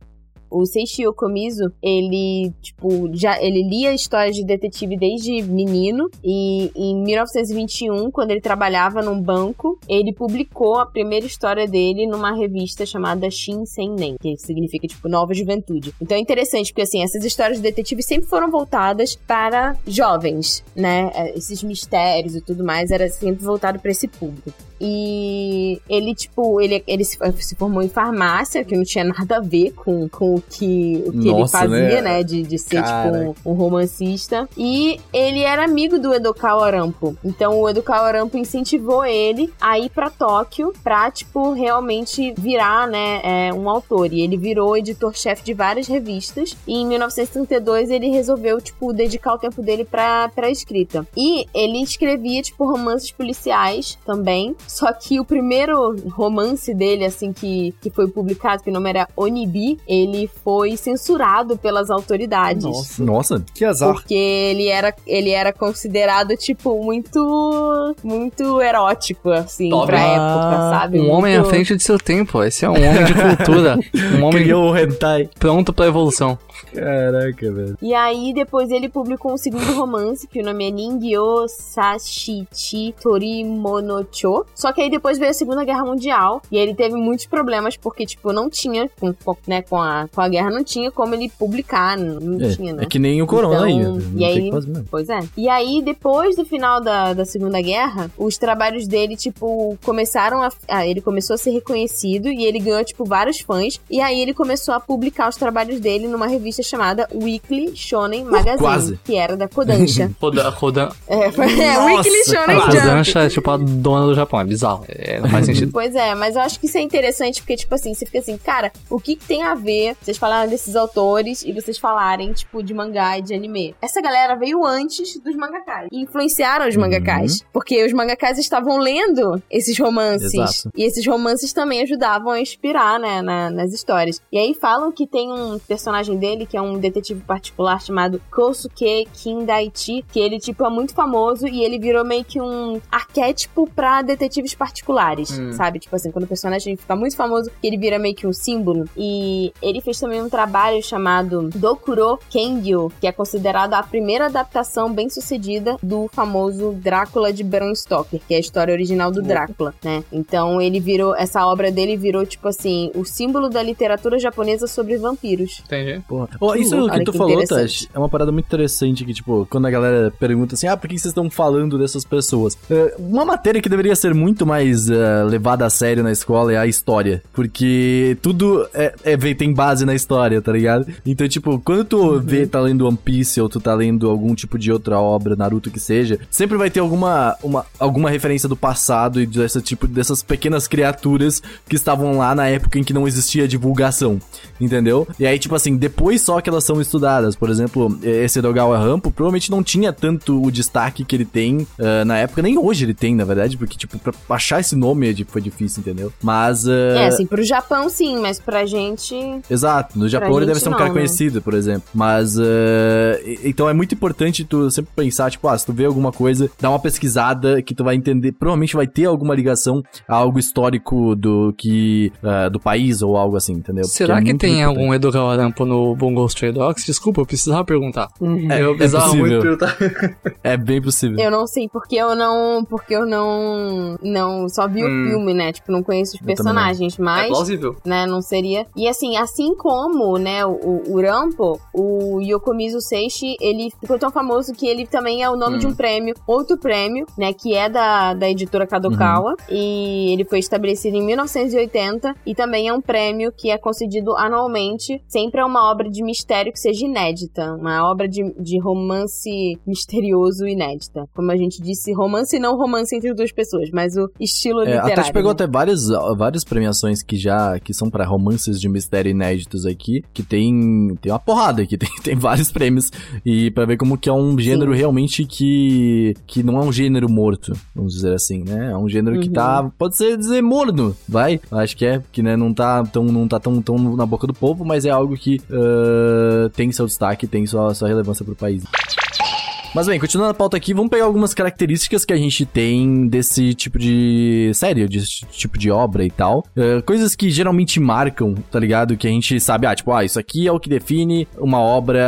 O Seishi Okomizu, ele, tipo, já ele lia histórias de detetive desde menino e em 1921, quando ele trabalhava num banco, ele publicou a primeira história dele numa revista chamada Shin Seinen, que significa tipo Nova Juventude. Então é interessante porque assim, essas histórias de detetive sempre foram voltadas para jovens, né? É, esses mistérios e tudo mais era sempre voltado para esse público. E ele, tipo, ele, ele se, se, formou em farmácia, que não tinha nada a ver com, com o que, o que Nossa, ele fazia, né? né? De, de ser, Cara. tipo, um, um romancista. E ele era amigo do Edokawa Arampo. Então o Edokawa Arampo incentivou ele a ir pra Tóquio pra, tipo, realmente virar, né, é, um autor. E ele virou editor-chefe de várias revistas. E em 1932 ele resolveu, tipo, dedicar o tempo dele pra, pra escrita. E ele escrevia, tipo, romances policiais também. Só que o primeiro romance dele, assim, que, que foi publicado, que o nome era Onibi, ele foi censurado pelas autoridades. Nossa, Nossa, que azar. Porque ele era, ele era considerado, tipo, muito. muito erótico, assim, Top. pra Ah, época, sabe? Um homem à frente de seu tempo. Esse é um homem de cultura. Um homem criou o hentai. pronto pra evolução. Caraca, velho. E aí, depois ele publicou um segundo romance, que o nome é Ningyo Sashichi Torimonocho. Só que aí depois veio a Segunda Guerra Mundial. E ele teve muitos problemas, porque, tipo, não tinha, com, né, com a, com a guerra, não tinha como ele publicar, não, É, tinha, né? é que nem o Corona Então, aí. e aí-. Pois é. E aí, depois do final da, da Segunda Guerra, os trabalhos dele, tipo, começaram a. ah, ele começou a ser reconhecido e ele ganhou, tipo, vários fãs. E aí ele começou a publicar os trabalhos dele numa revista chamada Weekly Shonen Magazine, quase. que era da Kodansha. Rodan, Rodan, é, foi- é, Nossa, Weekly Shonen a Jump. Rodancha é tipo a dona do Japão. É bizarro. É, não faz sentido. Pois é, mas eu acho que isso é interessante porque, tipo assim, você fica assim, cara, o que, que tem a ver vocês falaram desses autores e vocês falarem, tipo, de mangá e de anime? Essa galera veio antes dos mangakás e influenciaram os Uhum. mangakás. Porque os mangakás estavam lendo esses romances. Exato. E esses romances também ajudavam a inspirar, né, na- nas histórias. E aí falam que tem um personagem dele que é um detetive particular chamado Kosuke Kindaichi, que ele, tipo, é muito famoso e ele virou meio que um arquétipo pra detetives particulares, Hum. sabe? Tipo assim, quando o personagem fica muito famoso, ele vira meio que um símbolo. E ele fez também um trabalho chamado Dokuro Kengyo, que é considerado a primeira adaptação bem sucedida do famoso Drácula de Bram Stoker, que é a história original do Drácula, né? Então ele virou, essa obra dele virou, tipo assim, o símbolo da literatura japonesa sobre vampiros. Entendi. Porra. Ó, isso Olha que tu que falou. Tash, é uma parada muito interessante que, tipo, quando a galera pergunta assim, ah, por que vocês estão falando dessas pessoas? É, uma matéria que deveria ser muito mais é, levada a sério na escola é a história. Porque tudo é, é- tem base na história, tá ligado? Então, tipo, quando tu vê, tá lendo One Piece ou tu tá lendo algum tipo de outra obra, Naruto que seja, sempre vai ter alguma, uma, alguma referência do passado e dessa tipo, dessas pequenas criaturas que estavam lá na época em que não existia divulgação, entendeu? E aí, tipo assim, depois só que elas são estudadas. Por exemplo, esse Edogawa Rampo provavelmente não tinha tanto o destaque que ele tem ah, na época, nem hoje ele tem, na verdade, porque, tipo, pra achar esse nome é, tipo, foi difícil, entendeu? Mas. ah, É, assim, pro Japão sim, mas pra gente. Exato, no Japão Pra ele deve ser um não, cara né? conhecido, por exemplo. Mas, e- então é muito importante tu sempre pensar, tipo, ah, se tu vê alguma coisa, dá uma pesquisada que tu vai entender, provavelmente vai ter alguma ligação a algo histórico do que, ah, do país ou algo assim, entendeu? Será é que tem importante. algum Edogawa Arampo no Bungo Stray Dogs? Desculpa, eu precisava perguntar. É, eu é precisava possível. muito perguntar. É bem possível. Eu não sei porque eu não. Porque eu não. Não. Só vi Hum. o filme, né? Tipo, não conheço os não. personagens, É mas. plausível. né, não seria. E assim, assim como, né, o, o Rampo, o Yokomizu Seishi, ele ficou tão famoso que ele também é o nome Hum. de um prêmio, outro prêmio, né, que é da, da editora Kadokawa, Uhum. e ele foi estabelecido em 1980, e também é um prêmio que é concedido anualmente, sempre é uma obra de mistério que seja inédita, uma obra de, de romance misterioso inédita. Como a gente disse, romance não romance entre duas pessoas, mas o estilo É, literário. a Tati pegou né? até várias, várias premiações que já que são pra romances de mistério inéditos aqui, que tem tem uma porrada aqui, tem, tem vários prêmios e pra ver como que é um gênero realmente que que não é um gênero morto, vamos dizer assim, né? É um gênero que Uhum. tá, pode ser dizer morno, vai? Acho que é, que né, não tá tão não tá tão, tão na boca do povo, mas é algo que tem seu destaque, tem sua, sua relevância pro país. Mas bem, continuando a pauta aqui, vamos pegar algumas características que a gente tem desse tipo de série, desse tipo de obra e tal. Uh, coisas que geralmente marcam, tá ligado? Que a gente sabe, ah, tipo, ah, isso aqui é o que define uma obra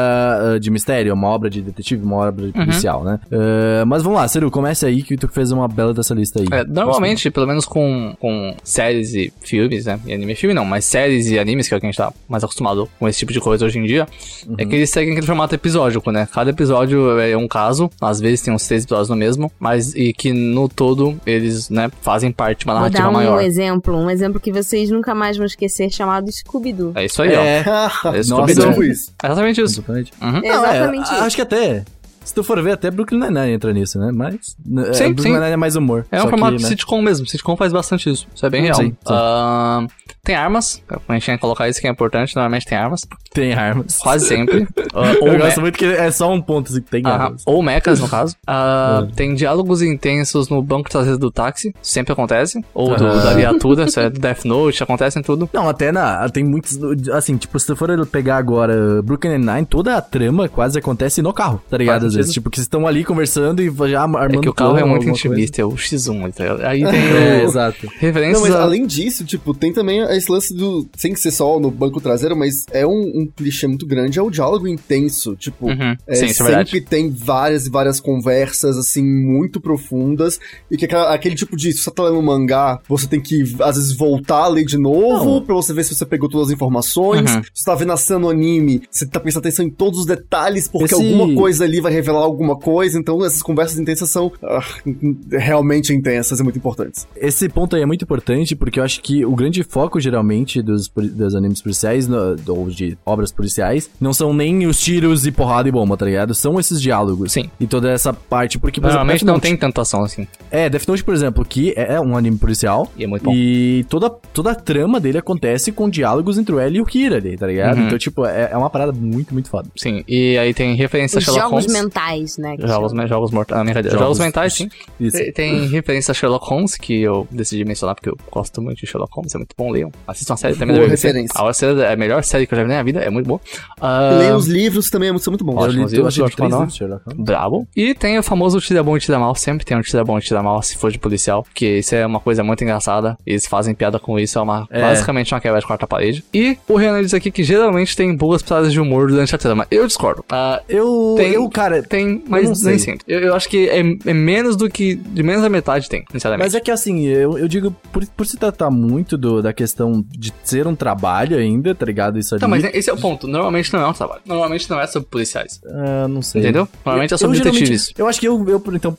uh, de mistério, uma obra de detetive, uma obra de policial, uhum. né? Uh, mas vamos lá, Seru, comece aí que tu fez uma bela dessa lista aí. É, normalmente, pelo menos com, com séries e filmes, né? E anime e filme não, mas séries e animes, que é o que a gente tá mais acostumado com esse tipo de coisa hoje em dia, é uhum. é que eles seguem aquele formato episódico, né? Cada episódio é um caso, às vezes tem uns três episódios no mesmo, mas e que no todo eles, né, fazem parte de uma narrativa Vou dar um maior. um exemplo, um exemplo que vocês nunca mais vão esquecer, chamado Scooby-Doo. É isso aí, é. ó. É Scooby-Doo. É exatamente isso. Exatamente. Uhum. Não, é, exatamente isso. Acho que até se tu for ver, até Brooklyn Nine-Nine entra nisso, né? Mas é, sim, Brooklyn Nine-Nine é mais humor. É um formato que, né? sitcom mesmo. Sitcom faz bastante isso. Isso é bem real. Sim, sim. Uh, tem armas. A gente tem que colocar isso que é importante. Normalmente tem armas. Tem armas. Quase sempre. uh, ou Eu gosto muito que é só um ponto assim, que tem uh -huh. armas. Ou mechas, no caso. Uh, tem diálogos intensos no banco traseiro do táxi. Sempre acontece. Ou do, da viatura. isso é do Death Note. Acontece em tudo. Não, até na... Tem muitos... Assim, tipo, se tu for pegar agora Brooklyn Nine-Nine, toda a trama quase acontece no carro, tá ligado? Às vezes. Tipo, que estão ali conversando e já armando É que o carro é muito intimista, é o X1. Tá aí tem é, exato. Referências Não, mas a... além disso, tipo, tem também esse lance do... Sem ser só no banco traseiro, mas é um, um clichê muito grande, é o diálogo intenso. Tipo, uhum. é, Sim, é sempre tem várias e várias conversas, assim, muito profundas. E que aquela, aquele tipo de... Se você tá lendo um mangá, você tem que, às vezes, voltar a ler de novo Não. pra você ver se você pegou todas as informações. Uhum. Se você tá vendo a cena no anime, você tá prestando atenção em todos os detalhes, porque esse... alguma coisa ali vai revelar alguma coisa. Então, essas conversas intensas são uh, realmente intensas e muito importantes. Esse ponto aí é muito importante, porque eu acho que o grande foco, geralmente, dos, dos animes policiais, no, ou de obras policiais, não são nem os tiros e porrada e bomba, tá ligado? São esses diálogos. Sim. E toda essa parte, porque... Por Normalmente exemplo, não tem tanta ação assim. É, Death Note, por exemplo, que é um anime policial. E é muito bom. E toda, toda a trama dele acontece com diálogos entre o L e o Kira ali, tá ligado? Uhum. Então, tipo, é, é uma parada muito, muito foda. Sim, e aí tem referência Os a Sherlock jogos Holmes. mentais, né? Jogos, jogos mortais. Ah, jogos, jogos mentais, sim. Isso. Tem, tem referência a Sherlock Holmes, que eu decidi mencionar porque eu gosto muito de Sherlock Holmes, é muito bom, leiam. Assistam a série também boa da referência. A série é a melhor série que eu já vi na minha vida, é muito boa. Uh... Leia os livros também, são muito bons. Eu li, eu achei três livros, Bravo. E tem o famoso tira bom e tira mal, sempre tem um tira bom e tira mal se for de policial, que isso é uma coisa muito engraçada, eles fazem piada com isso, é uma é. basicamente uma quebra de quarta parede. E o Renan diz aqui que geralmente tem boas piadas de humor durante a trama. Eu discordo. Uh, eu, tem, eu, cara, tem, mas nem sempre. Eu, eu, acho que é, é, menos do que. De menos da metade tem, sinceramente. Mas é que assim, eu, eu digo, por, por se tratar muito do, da questão de ser um trabalho ainda, tá ligado? Isso ali. Tá, mas esse é o ponto. Normalmente não é um trabalho. Normalmente não é sobre policiais. Uh, não sei. Entendeu? Normalmente é sobre detetives. Eu acho que eu, eu então,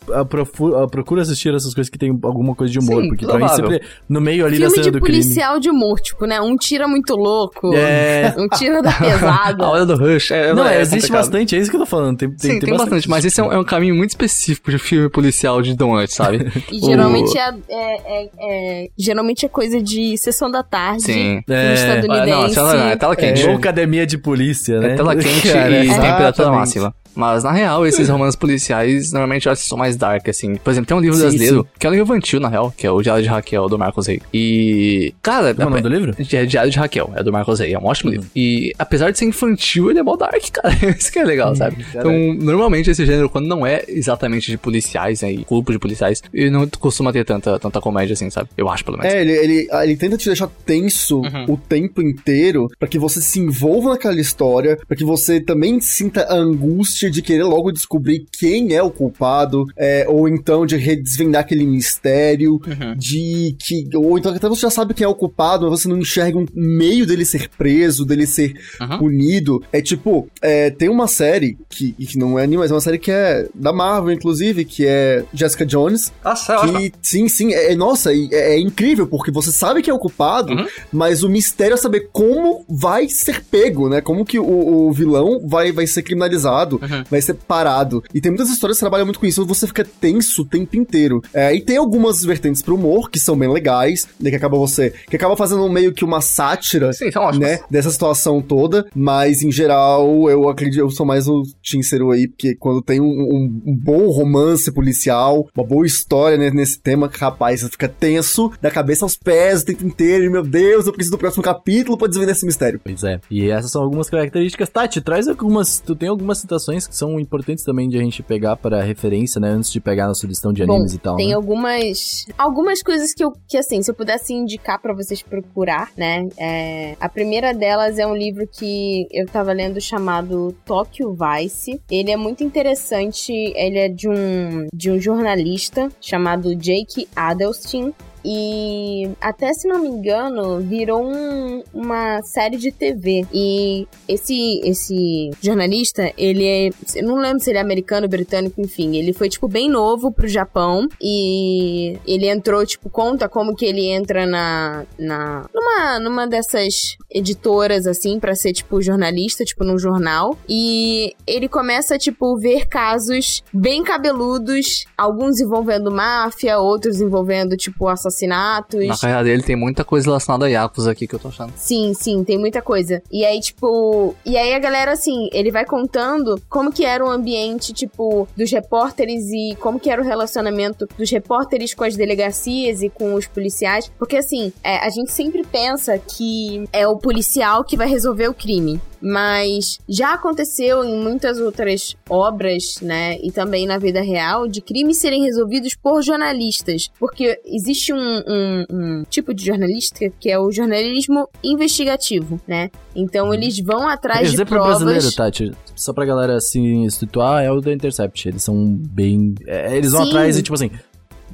procuro, assistir essas coisas que tem alguma coisa de humor. Sim, porque provável. pra mim sempre no meio ali Filme da cena de do crime. policial de humor, tipo, né? Um tira muito louco. É. Um tira da pesada. a hora do rush. É, não, é, existe complicado. bastante, é isso que eu tô falando. Tem, tem, Sim, tem, tem bastante, bastante, mas esse é um, é um, caminho muito específico de filme policial de Donut, sabe? E geralmente o... é, é, é, geralmente é coisa de sessão da tarde. Sim. É. estadunidense. Não, é tela quente. É, ou academia de polícia, né? É tela quente e temperatura máxima. Mas, na real, esses romances policiais, normalmente eu acho que são mais dark, assim. Por exemplo, tem um livro Sim, brasileiro, sim. que é um livro infantil, na real, que é o Diário de Raquel, do Marcos Rey. E, cara... Qual é o nome do livro? É Diário de Raquel, é do Marcos Rey, é um ótimo Hum. livro. E, apesar de ser infantil, ele é mó dark, cara. Isso que é legal, Hum, sabe? Então, normalmente esse gênero, quando não é exatamente de policiais, né, e grupo de policiais, ele não costuma ter tanta, tanta comédia assim, sabe? Eu acho, pelo menos. É, ele, ele, ele tenta te deixar tenso Uhum. o tempo inteiro pra que você se envolva naquela história, pra que você também sinta a angústia de querer logo descobrir quem é o culpado, é, ou então de redesvendar aquele mistério, Uhum. de que. Ou então até você já sabe quem é o culpado, mas você não enxerga um meio dele ser preso, dele ser Uhum. punido. É tipo, é, tem uma série que, que não é anime, mas é uma série que é da Marvel, inclusive, que é Jessica Jones. Nossa, Que, sim, sim, é, é- nossa, é, é incrível, porque você sabe que é o culpado, Uhum. mas o mistério é saber como vai ser pego, né? Como que o, o vilão vai, vai ser criminalizado, Uhum. Vai ser parado. E tem muitas histórias que trabalham muito com isso, você fica tenso o tempo inteiro. É, e tem algumas vertentes pro humor, que são bem legais, né? Que acaba você. Que acaba fazendo meio que uma sátira. Sim, são. Né, dessa situação toda, mas em geral eu acredito, eu sou mais o Tinseru aí, porque quando tem um, um- um bom romance policial, uma boa história né, nesse tema, rapaz, você fica tenso da cabeça aos pés o tempo inteiro, e meu Deus, eu preciso do próximo capítulo pra desvendar esse mistério. Pois é. E essas são algumas características. Tati, traz algumas. Tu tem algumas citações recomendações que são importantes também de a gente pegar para referência, né? Antes de pegar nossa listão de animes Bom, e tal. Tem né? algumas algumas coisas que eu que assim, se eu pudesse indicar pra vocês procurar, né? é, a primeira delas é um livro que eu tava lendo chamado Tokyo Vice. Ele é muito interessante, ele é de um de um jornalista chamado Jake Adelstein. E até se não me engano, virou um- uma série de TV. E esse esse jornalista, ele é. Eu não lembro se ele é americano, britânico, enfim. Ele foi, tipo, bem novo pro Japão. E ele entrou, tipo, conta como que ele entra na. na numa, numa dessas editoras, assim, pra ser, tipo, jornalista, tipo, num jornal. E ele começa, tipo, ver casos bem cabeludos, alguns envolvendo máfia, outros envolvendo, tipo, assassinatos. Na carreira dele tem muita coisa relacionada a Yakuza aqui que eu tô achando. Sim, sim, tem muita coisa. E aí, tipo. E aí a galera, assim, ele vai contando como que era o ambiente, tipo, dos repórteres e como que era o relacionamento dos repórteres com as delegacias e com os policiais. Porque, assim, é, a gente sempre pensa que é o policial que vai resolver o crime. Mas já aconteceu em muitas outras obras, né, e também na vida real, de crimes serem resolvidos por jornalistas. Porque existe um, um- um tipo de jornalista que é o jornalismo investigativo, né? Então eles vão atrás de Exemplo provas. brasileiro, Tati, só pra galera se situar, é o da Intercept. Eles são bem. é, eles vão Sim. atrás e, tipo assim,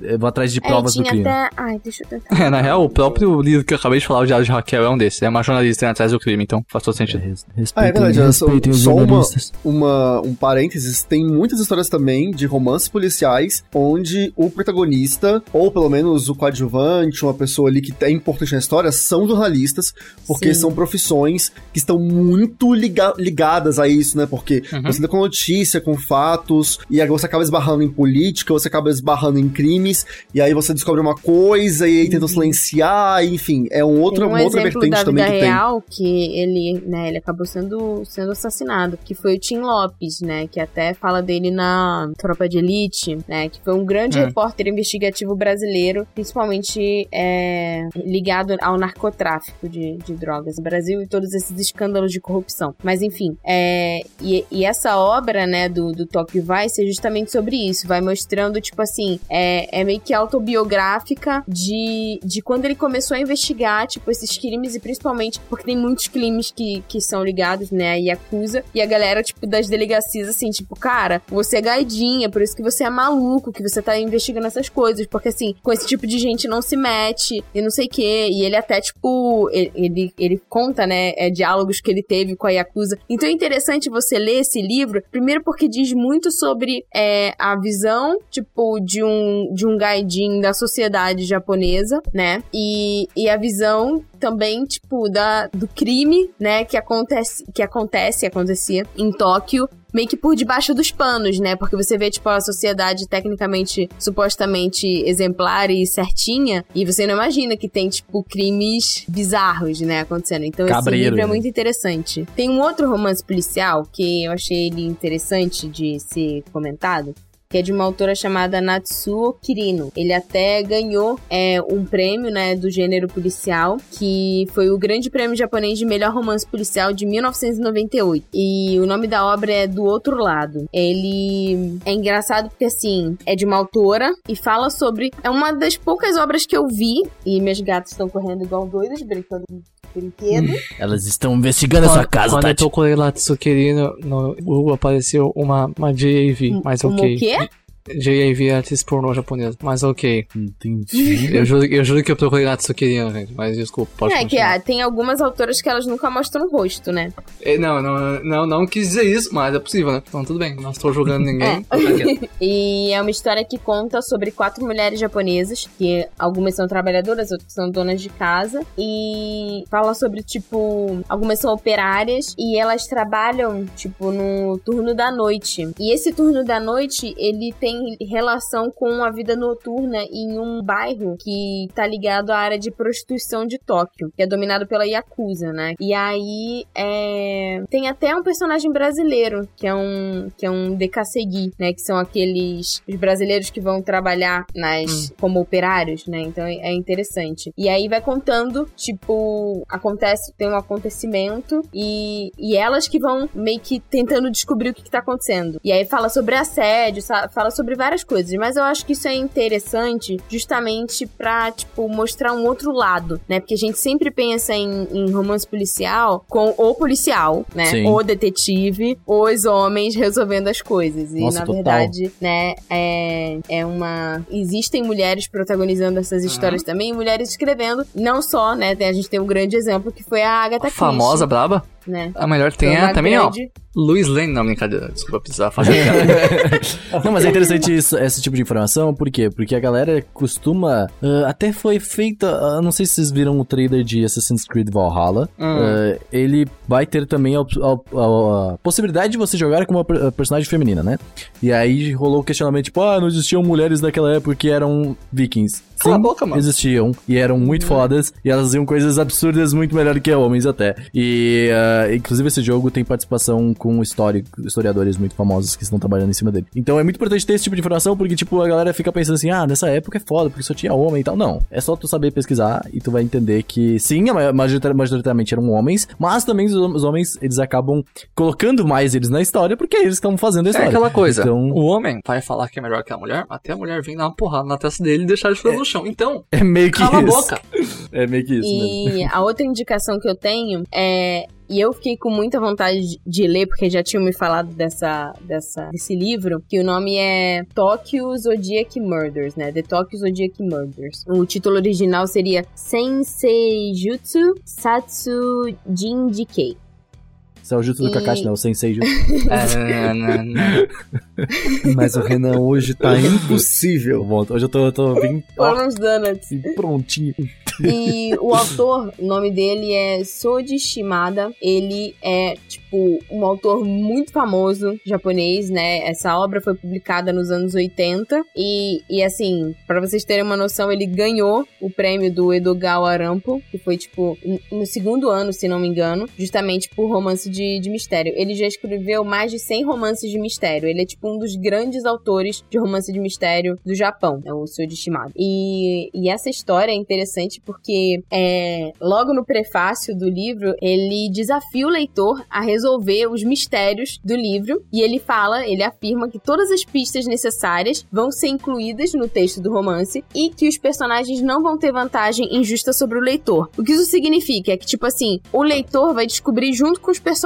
é, vão atrás de É, provas do tinha crime. até. Ai, deixa eu tentar. É, na real, o próprio livro que eu acabei de falar, o Diário de Raquel, é um desses. É uma jornalista indo atrás do crime, então faz todo sentido. Ah, é Respeitem, verdade, olha só- respeitem só uma- uma, um parênteses, tem muitas histórias também de romances policiais onde o protagonista, ou pelo menos o coadjuvante, uma pessoa ali que é importante na história, são jornalistas, porque Sim. são profissões que estão muito liga- ligadas a isso, né? Porque Uhum. você lida com notícia, com fatos, e aí você acaba esbarrando em política, você acaba esbarrando em crimes, e aí você descobre uma coisa e aí tentam silenciar, enfim, é um outro, Uhum. tem um outra vertente da também vida que tem. real que ele, né, ele acabou sendo, sendo assassinado, que foi o Tim Lopes, né, que até fala dele na Tropa de Elite, né, que foi um grande Hum. repórter investigativo brasileiro, principalmente é, ligado ao narcotráfico de, de drogas no Brasil e todos esses escândalos de corrupção. Mas enfim, é, e, e essa obra, né, do, do Tokyo Vice é justamente sobre isso, vai mostrando, tipo assim, é, é meio que autobiográfica de, de quando ele começou a investigar, tipo, esses crimes, e principalmente porque tem muitos crimes que, que são ligados, né, a Yakuza, e a galera, tipo, das delegacias, assim, tipo, cara, você é gaidinha, por isso que você é maluco, que você tá investigando essas coisas, porque, assim, com esse tipo de gente não se mete, e não sei o quê, e ele até, tipo, ele, ele, ele conta, né, é, diálogos que ele teve com a Yakuza. Então é interessante você ler esse livro, primeiro porque diz muito sobre é, a visão, tipo, de um, de um gaidin da sociedade japonesa, né? E, e a visão também, tipo, da, do crime, né, que acontece, que acontece, acontecia em Tóquio, meio que por debaixo dos panos, né? Porque você vê, tipo, a sociedade tecnicamente, supostamente exemplar e certinha, e você não imagina que tem, tipo, crimes bizarros, né, acontecendo. Então Cabreiro, esse livro é né? muito interessante. Tem um outro romance policial que eu achei ele interessante de ser comentado, que é de uma autora chamada Natsuo Kirino. Ele até ganhou é, um prêmio, né, do gênero policial, que foi o Grande Prêmio Japonês de Melhor Romance Policial de 1998. E o nome da obra é Do Outro Lado. Ele é engraçado porque, assim, é de uma autora e fala sobre... É uma das poucas obras que eu vi, e meus gatos estão correndo igual doidos, brincando brinquedo. Elas estão investigando a sua casa, Quando eu Tati. procurei lá Tsukiri no, no Google apareceu uma, uma JAV, mas Uma ok. o quê? JAV é artista pornô japonesa, mas ok. Entendi. Eu juro, eu juro que eu procurei lá Tsukiri, gente, mas desculpa, pode é, que continuar. ah, tem algumas autoras que elas nunca mostram o rosto, né? É, Não, não, não, não quis dizer isso, mas é possível, né? Então tudo bem, não estou julgando ninguém. quieto. E é uma história que conta sobre quatro mulheres japonesas, que algumas são trabalhadoras, outras são donas de casa, e fala sobre, tipo, algumas são operárias e elas trabalham, tipo, no turno da noite. E esse turno da noite, ele tem tem relação com a vida noturna em um bairro que tá ligado à área de prostituição de Tóquio, que é dominado pela Yakuza, né? E aí é... tem até um personagem brasileiro, que é um que é um Dekasegi, né? Que são aqueles os brasileiros que vão trabalhar nas Hum. como operários, né? Então é interessante. E aí vai contando, tipo, acontece, tem um acontecimento e, e elas que vão meio que tentando descobrir o que, que tá acontecendo. E aí fala sobre assédio, fala sobre várias coisas, mas eu acho que isso é interessante justamente pra, tipo, mostrar um outro lado, né? Porque a gente sempre pensa em, em romance policial com o policial, né? Sim. O detetive, os homens resolvendo as coisas. E Nossa, na total. verdade, né, é, é uma. Existem mulheres protagonizando essas histórias também, e mulheres escrevendo. Não só, né? A gente tem um grande exemplo que foi a Agatha A famosa braba. Né? A melhor tem Foi é também, ó. grande- Luiz Lane. Não, brincadeira. Desculpa, precisava fazer. Não, mas é interessante isso- esse tipo de informação, por quê? Porque a galera costuma. ah, até foi feita. ah, não sei se vocês viram o trailer de Assassin's Creed Valhalla. Hum. Ah, ele vai ter também a, a- a- a possibilidade de você jogar com uma personagem feminina, né? E aí rolou o questionamento, tipo, ah, não existiam mulheres daquela época que eram vikings. Cala a boca, mano. Existiam, e eram muito fodas, e elas faziam coisas absurdas muito melhor que homens até. E, ah, inclusive, esse jogo tem participação com histórico, historiadores muito famosos que estão trabalhando em cima dele. Então é muito importante ter esse tipo de informação, porque, tipo, a galera fica pensando assim, ah, nessa época é foda, porque só tinha homem e tal. Não, é só tu saber pesquisar e tu vai entender que, sim, majoritar- majoritariamente eram homens, mas também os, hom- os homens, eles acabam colocando mais eles na história, porque eles estão fazendo a É história. aquela coisa. Então, O homem vai falar que é melhor que a mulher, até a mulher vir dar uma porrada na testa dele e deixar ele furar no chão. Então, é meio que cala a isso. boca. É meio que isso mesmo. E a outra indicação que eu tenho é. E eu fiquei com muita vontade de- de ler, porque já tinham me falado dessa, dessa, desse livro, que o nome é Tokyo Zodiac Murders, né? The Tokyo Zodiac Murders. O título original seria Sensei Jutsu Satsu Jindikei. Isso é o Jutsu do E- Kakashi, não, o Sensei Jutsu. Não, não. Mas o Renan hoje tá impossível. volto. Hoje eu tô, eu tô bem os donuts. prontinho. E o autor, o nome dele é Soji Shimada. Ele é, tipo, um autor muito famoso japonês, né? Essa obra foi publicada nos anos 80. E, e assim, pra vocês terem uma noção, ele ganhou o prêmio do Edogawa Rampo, que foi, tipo, no segundo ano, se não me engano, justamente por romance de, de mistério. Ele já escreveu mais de 100 romances de mistério. Ele é, tipo, um dos grandes autores de romance de mistério do Japão, é o Soji Shimada. E, e essa história é interessante porque é, logo no prefácio do livro, ele desafia o leitor a resolver os mistérios do livro e ele fala, ele afirma que todas as pistas necessárias vão ser incluídas no texto do romance e que os personagens não vão ter vantagem injusta sobre o leitor. O que isso significa é que, tipo assim, o leitor vai descobrir junto com os personagens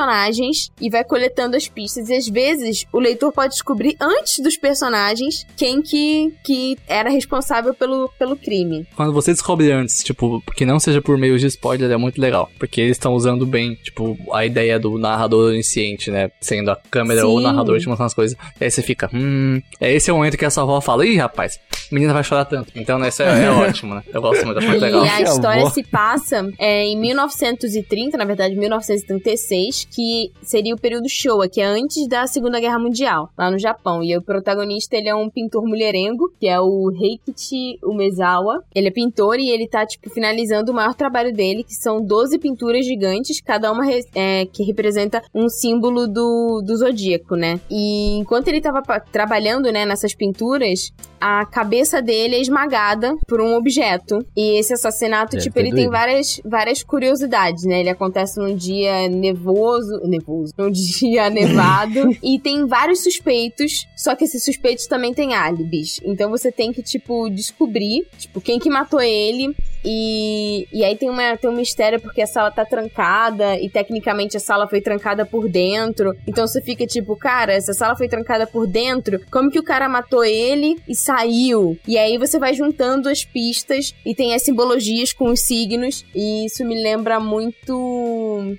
e vai coletando as pistas e às vezes o leitor pode descobrir antes dos personagens quem que, que era responsável pelo, pelo crime. Quando você descobre antes, tipo, que não seja por meio de spoiler, é muito legal. Porque eles estão usando bem, tipo, a ideia do narrador onisciente, né? Sendo a câmera ou o Sim. narrador te mostrando as coisas. E aí você fica, hum. É esse é o momento que essa avó fala, ih, rapaz, a menina vai chorar tanto. Então, né, isso é, é ótimo, né? Eu gosto muito, acho muito legal. E a história se passa é, em 1930, na verdade 1936, que seria o período Showa, que é antes da Segunda Guerra Mundial, lá no Japão. E o protagonista, ele é um pintor mulherengo, que é o Heikichi Umezawa. Ele é pintor e ele tá, tipo, finalizando o maior trabalho dele, que são 12 pinturas gigantes, cada uma é, que representa um símbolo do, do zodíaco, né? E enquanto ele tava trabalhando, né, nessas pinturas, a cabeça dele é esmagada por um objeto. E esse assassinato, Deve tipo, ele tem doído. várias, várias curiosidades, né? Ele acontece num dia nevoso, nevoso, num dia nevado, e tem vários suspeitos, só que esses suspeitos também têm álibis. Então você tem que, tipo, descobrir, tipo, quem que matou ele, e, e aí tem, uma, tem um mistério porque a sala tá trancada e tecnicamente a sala foi trancada por dentro. Então você fica tipo, cara, se a sala foi trancada por dentro, como que o cara matou ele e saiu? E aí você vai juntando as pistas e tem as simbologias com os signos. E isso me lembra muito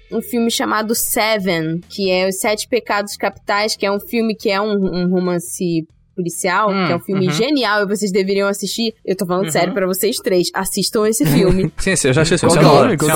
um filme chamado Seven, que é Os Sete Pecados Capitais, que é um filme que é um, um romance policial, Hum, que é um filme uhum. genial e vocês deveriam assistir. Eu tô falando Uhum. sério pra vocês três. Assistam esse filme. Sim, sim, eu já assisti. Qual, é o nome? Qual.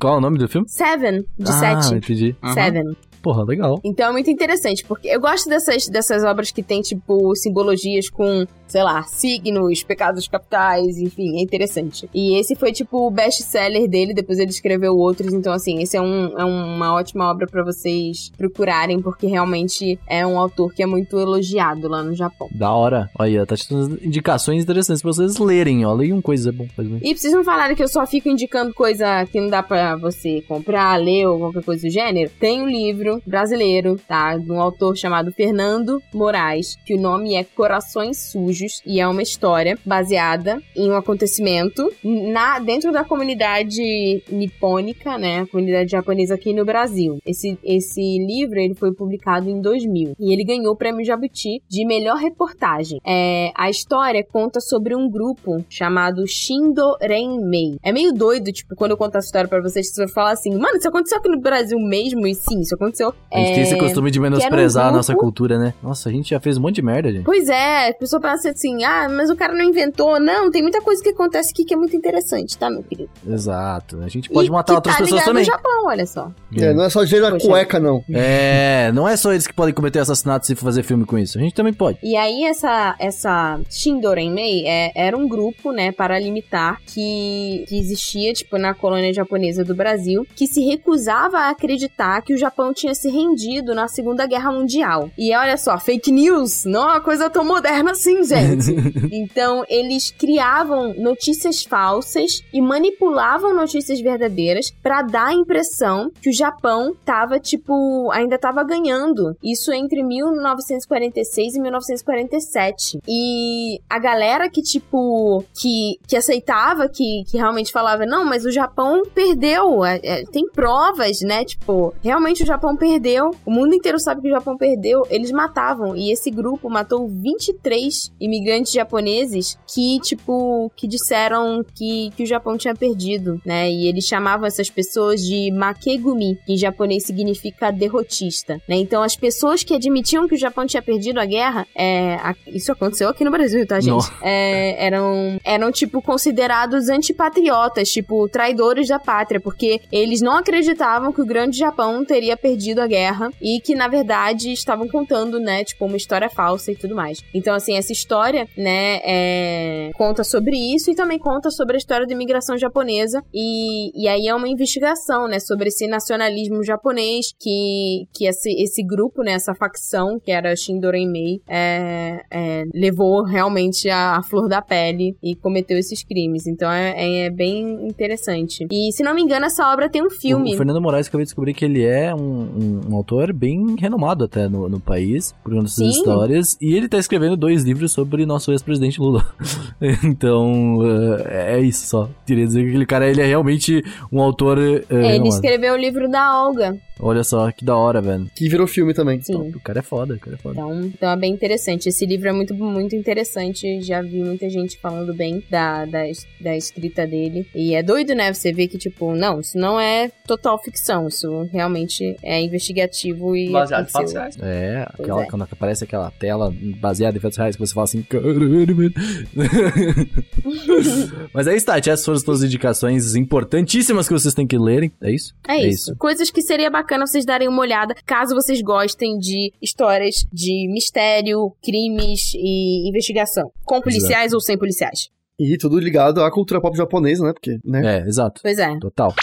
Qual é o nome do filme? Seven, de ah, sete. entendi. Uhum. Seven. Porra, legal. Então é muito interessante, porque eu gosto dessas, dessas obras que tem, tipo, simbologias com, sei lá, signos, pecados capitais, enfim, é interessante. E esse foi, tipo, o best-seller dele, depois ele escreveu outros, então, assim, esse é, um, é uma ótima obra para vocês procurarem, porque realmente é um autor que é muito elogiado lá no Japão. Da hora. Olha, tá te dando indicações interessantes pra vocês lerem, ó. Leiam coisa bom. Faz bem. E pra vocês não falarem que eu só fico indicando coisa que não dá pra você comprar, ler ou qualquer coisa do gênero, tem um livro brasileiro, tá? De um autor chamado Fernando Moraes, que o nome é Corações Sujos, e é uma história baseada em um acontecimento na, dentro da comunidade nipônica, né? A comunidade japonesa aqui no Brasil. Esse, esse livro, ele foi publicado em 2000, e ele ganhou o prêmio Jabuti de melhor reportagem. É, a história conta sobre um grupo chamado Shindo Renmei. É meio doido, tipo, quando eu contar essa história pra vocês, você vai falar assim, mano, isso aconteceu aqui no Brasil mesmo? E sim, isso aconteceu. A gente é, tem esse costume de um menosprezar a nossa cultura, né? Nossa, a gente já fez um monte de merda, gente. Pois é, a pessoa pensa assim, ah, mas o cara não inventou. Não, tem muita coisa que acontece aqui que é muito interessante, tá, meu querido? Exato. A gente pode E matar outras tá pessoas também. no Japão, olha só. É, não é só gerar Poxa. cueca, não. É, não é só eles que podem cometer assassinatos e fazer filme com isso. A gente também pode. E aí, essa, essa Shindorenmei é, era um grupo, né, paramilitar que, que existia, tipo, na colônia japonesa do Brasil, que se recusava a acreditar que o Japão tinha se rendido na Segunda Guerra Mundial. E olha só, fake news não é uma coisa tão moderna assim, gente. então, eles criavam notícias falsas e manipulavam notícias verdadeiras pra dar a impressão que o Japão tava, tipo, ainda tava ganhando. Isso entre 1946 e 1947. E a galera que, tipo, que, que aceitava, que, que realmente falava, não, mas o Japão perdeu. é, é, tem provas, né? Tipo, realmente o Japão perdeu. O mundo inteiro sabe que o Japão perdeu. Eles matavam. E esse grupo matou 23 imigrantes japoneses que, tipo, que disseram que, que o Japão tinha perdido, né? E eles chamavam essas pessoas de Makegumi, que em japonês significa derrotista, né? Então as pessoas que admitiam que o Japão tinha perdido a guerra, é, a- isso aconteceu aqui no Brasil, tá, gente? É, eram, eram, tipo, considerados antipatriotas, tipo, traidores da pátria, porque eles não acreditavam que o grande Japão teria perdido a guerra e que, na verdade, estavam contando, né, tipo, uma história falsa e tudo mais. Então, assim, essa história, né, é, conta sobre isso e também conta sobre a história da imigração japonesa e, e aí é uma investigação, né, sobre esse nacionalismo japonês que, que esse, esse grupo, né, essa facção, que era Shindorenmei, é, é, levou realmente a, a flor da pele e cometeu esses crimes. Então é, é bem interessante. E, se não me engano, essa obra tem um filme. O Fernando Moraes acabei de descobrir que ele é um, um- um autor bem renomado até no, no país, por conta dessas histórias. E ele tá escrevendo dois livros sobre nosso ex-presidente Lula. então, eh, é isso só. Queria dizer que aquele cara ele é realmente um autor. eh, É, ele renomado. escreveu o livro da Olga. Olha só, que da hora, velho. Que virou filme também. Sim. O cara é foda, o cara é foda. Então, então é bem interessante. Esse livro é muito, muito interessante. Já vi muita gente falando bem da, da, da escrita dele. E é doido, né? Você vê que, tipo, não, isso não é total ficção. Isso realmente é investigativo e. Baseado em fatos reais. É, Pois aquela, é. quando aparece aquela tela baseada em fatos reais que você fala assim, caralho, mano. Mas aí está, essas foram todas as indicações importantíssimas que vocês têm que lerem, é isso? É, isso. Coisas que seria bacana vocês darem uma olhada, caso vocês gostem de histórias de mistério, crimes e investigação. Com policiais ou sem policiais. E tudo ligado à cultura pop japonesa, né? Porque, né? É, exato, Pois é. total.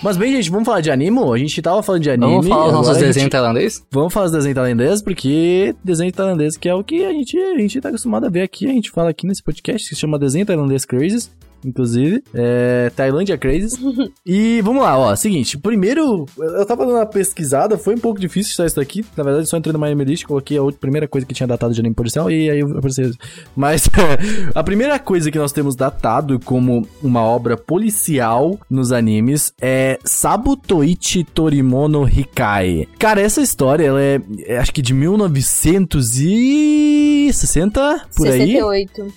Mas bem, gente, vamos falar de anime? A gente tava falando de anime. Vamos falar os nossos a gente- desenhos tailandês? Vamos falar dos desenhos tailandeses, porque desenho tailandês que é o que a gente, a gente tá acostumado a ver aqui, a gente fala aqui nesse podcast, que se chama Desenho Tailandês Crazes, inclusive, é Tailândia Crazes. e vamos lá, ó, seguinte, primeiro, eu tava dando uma pesquisada, foi um pouco difícil achar isso daqui, na verdade só entrei no Miami List, coloquei a primeira coisa que tinha datado de anime policial, e aí apareceu isso. Mas a primeira coisa que nós temos datado como uma obra policial nos animes é Sabutoichi Torimono Hikai. Cara, essa história, ela é, é, acho que de 1960, por aí? 68.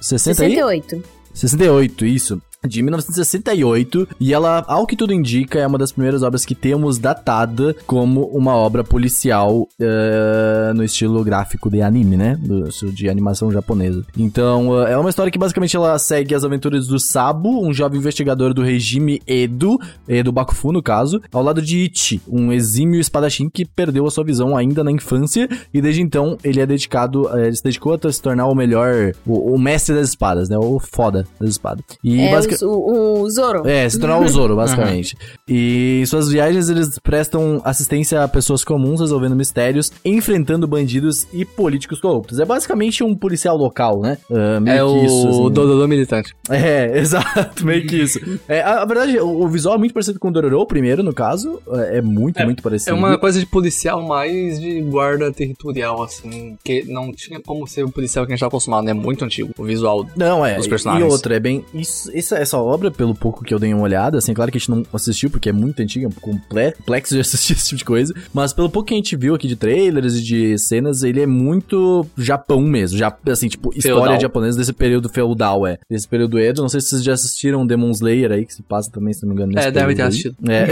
60 aí? 68. 68, isso. De 1968, e ela, ao que tudo indica, é uma das primeiras obras que temos datada como uma obra policial uh, no estilo gráfico de anime, né? Do, de animação japonesa. Então, uh, é uma história que basicamente ela segue as aventuras do Sabo, um jovem investigador do regime Edo, Edo Bakufu no caso, ao lado de Ichi, um exímio espadachim que perdeu a sua visão ainda na infância, e desde então ele é dedicado, uh, ele se dedicou a se tornar o melhor, o, o mestre das espadas, né? O foda das espadas. E é, o, o Zoro. É, se tornar o Zoro, basicamente. Uhum. E em suas viagens eles prestam assistência a pessoas comuns resolvendo mistérios, enfrentando bandidos e políticos corruptos. É basicamente um policial local, né? Uh, meio é que isso. O assim. Dororo militante. É, exato, meio que isso. É, a, a, verdade, o, o, visual é muito parecido com o Dororo, primeiro, no caso. É, é muito, é, muito parecido. É uma coisa de policial mais de guarda territorial, assim. Que não tinha como ser o policial que a gente tá acostumado, né? Muito antigo, o visual não, é, dos personagens. E outra, é bem. Isso, essa, essa obra, pelo pouco que eu dei uma olhada, assim, claro que a gente não assistiu, porque é muito antiga, complexo de assistir esse tipo de coisa. Mas pelo pouco que a gente viu aqui de trailers e de cenas, ele é muito Japão mesmo. Já, assim, tipo, feudal. história japonesa desse período feudal, é. Desse período Edo. Não sei se vocês já assistiram Demon Slayer aí, que se passa também, se não me engano. É, deve ter assistido. É.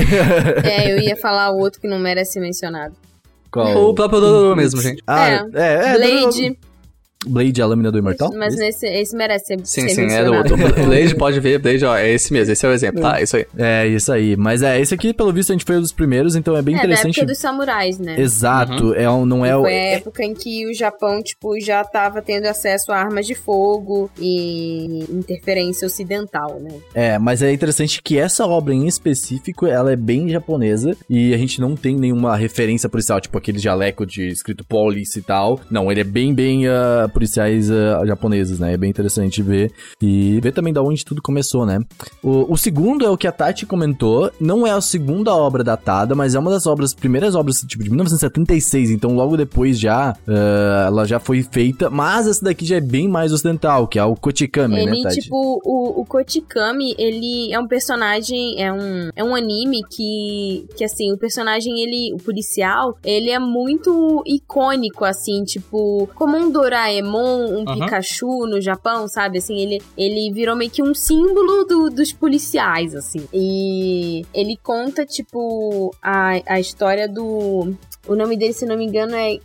é, eu ia falar o outro que não merece ser mencionado. Qual? O próprio Dororo mesmo, gente. Ah, é. é, é Blade. Blade, a lâmina do imortal? Mas nesse, esse merece ser Sim, ser sim, é do outro. Blade, pode ver, Blade, ó, é esse mesmo, esse é o exemplo, tá? É isso aí. É, isso aí. Mas é, esse aqui, pelo visto, a gente foi um dos primeiros, então é bem é, interessante. É, época dos samurais, né? Exato, uhum. é um, não é o... Foi a época em que o Japão, tipo, já tava tendo acesso a armas de fogo e interferência ocidental, né? É, mas é interessante que essa obra em específico, ela é bem japonesa e a gente não tem nenhuma referência policial, tipo aquele jaleco de escrito police e tal. Não, ele é bem, bem uh, policiais... Uh, japoneses, né? É bem interessante ver. E ver também da onde tudo começou, né? O, o segundo é o que a Tati comentou. Não é a segunda obra datada, mas é uma das obras, primeiras obras, tipo, de 1976. Então, logo depois já, uh, ela já foi feita. Mas essa daqui já é bem mais ocidental, que é o Kochikami, ele, né, Tati? tipo, o, o Kochikami, ele é um personagem, é um, é um anime que, que, assim, o personagem, ele, o policial, ele é muito icônico, assim, tipo, como um Doraemon, um uhum. Pikachu no Japão, sabe? Assim, ele, ele virou meio que um símbolo do, dos policiais, assim. E ele conta, tipo, a, a história do. O nome dele, se não me engano, é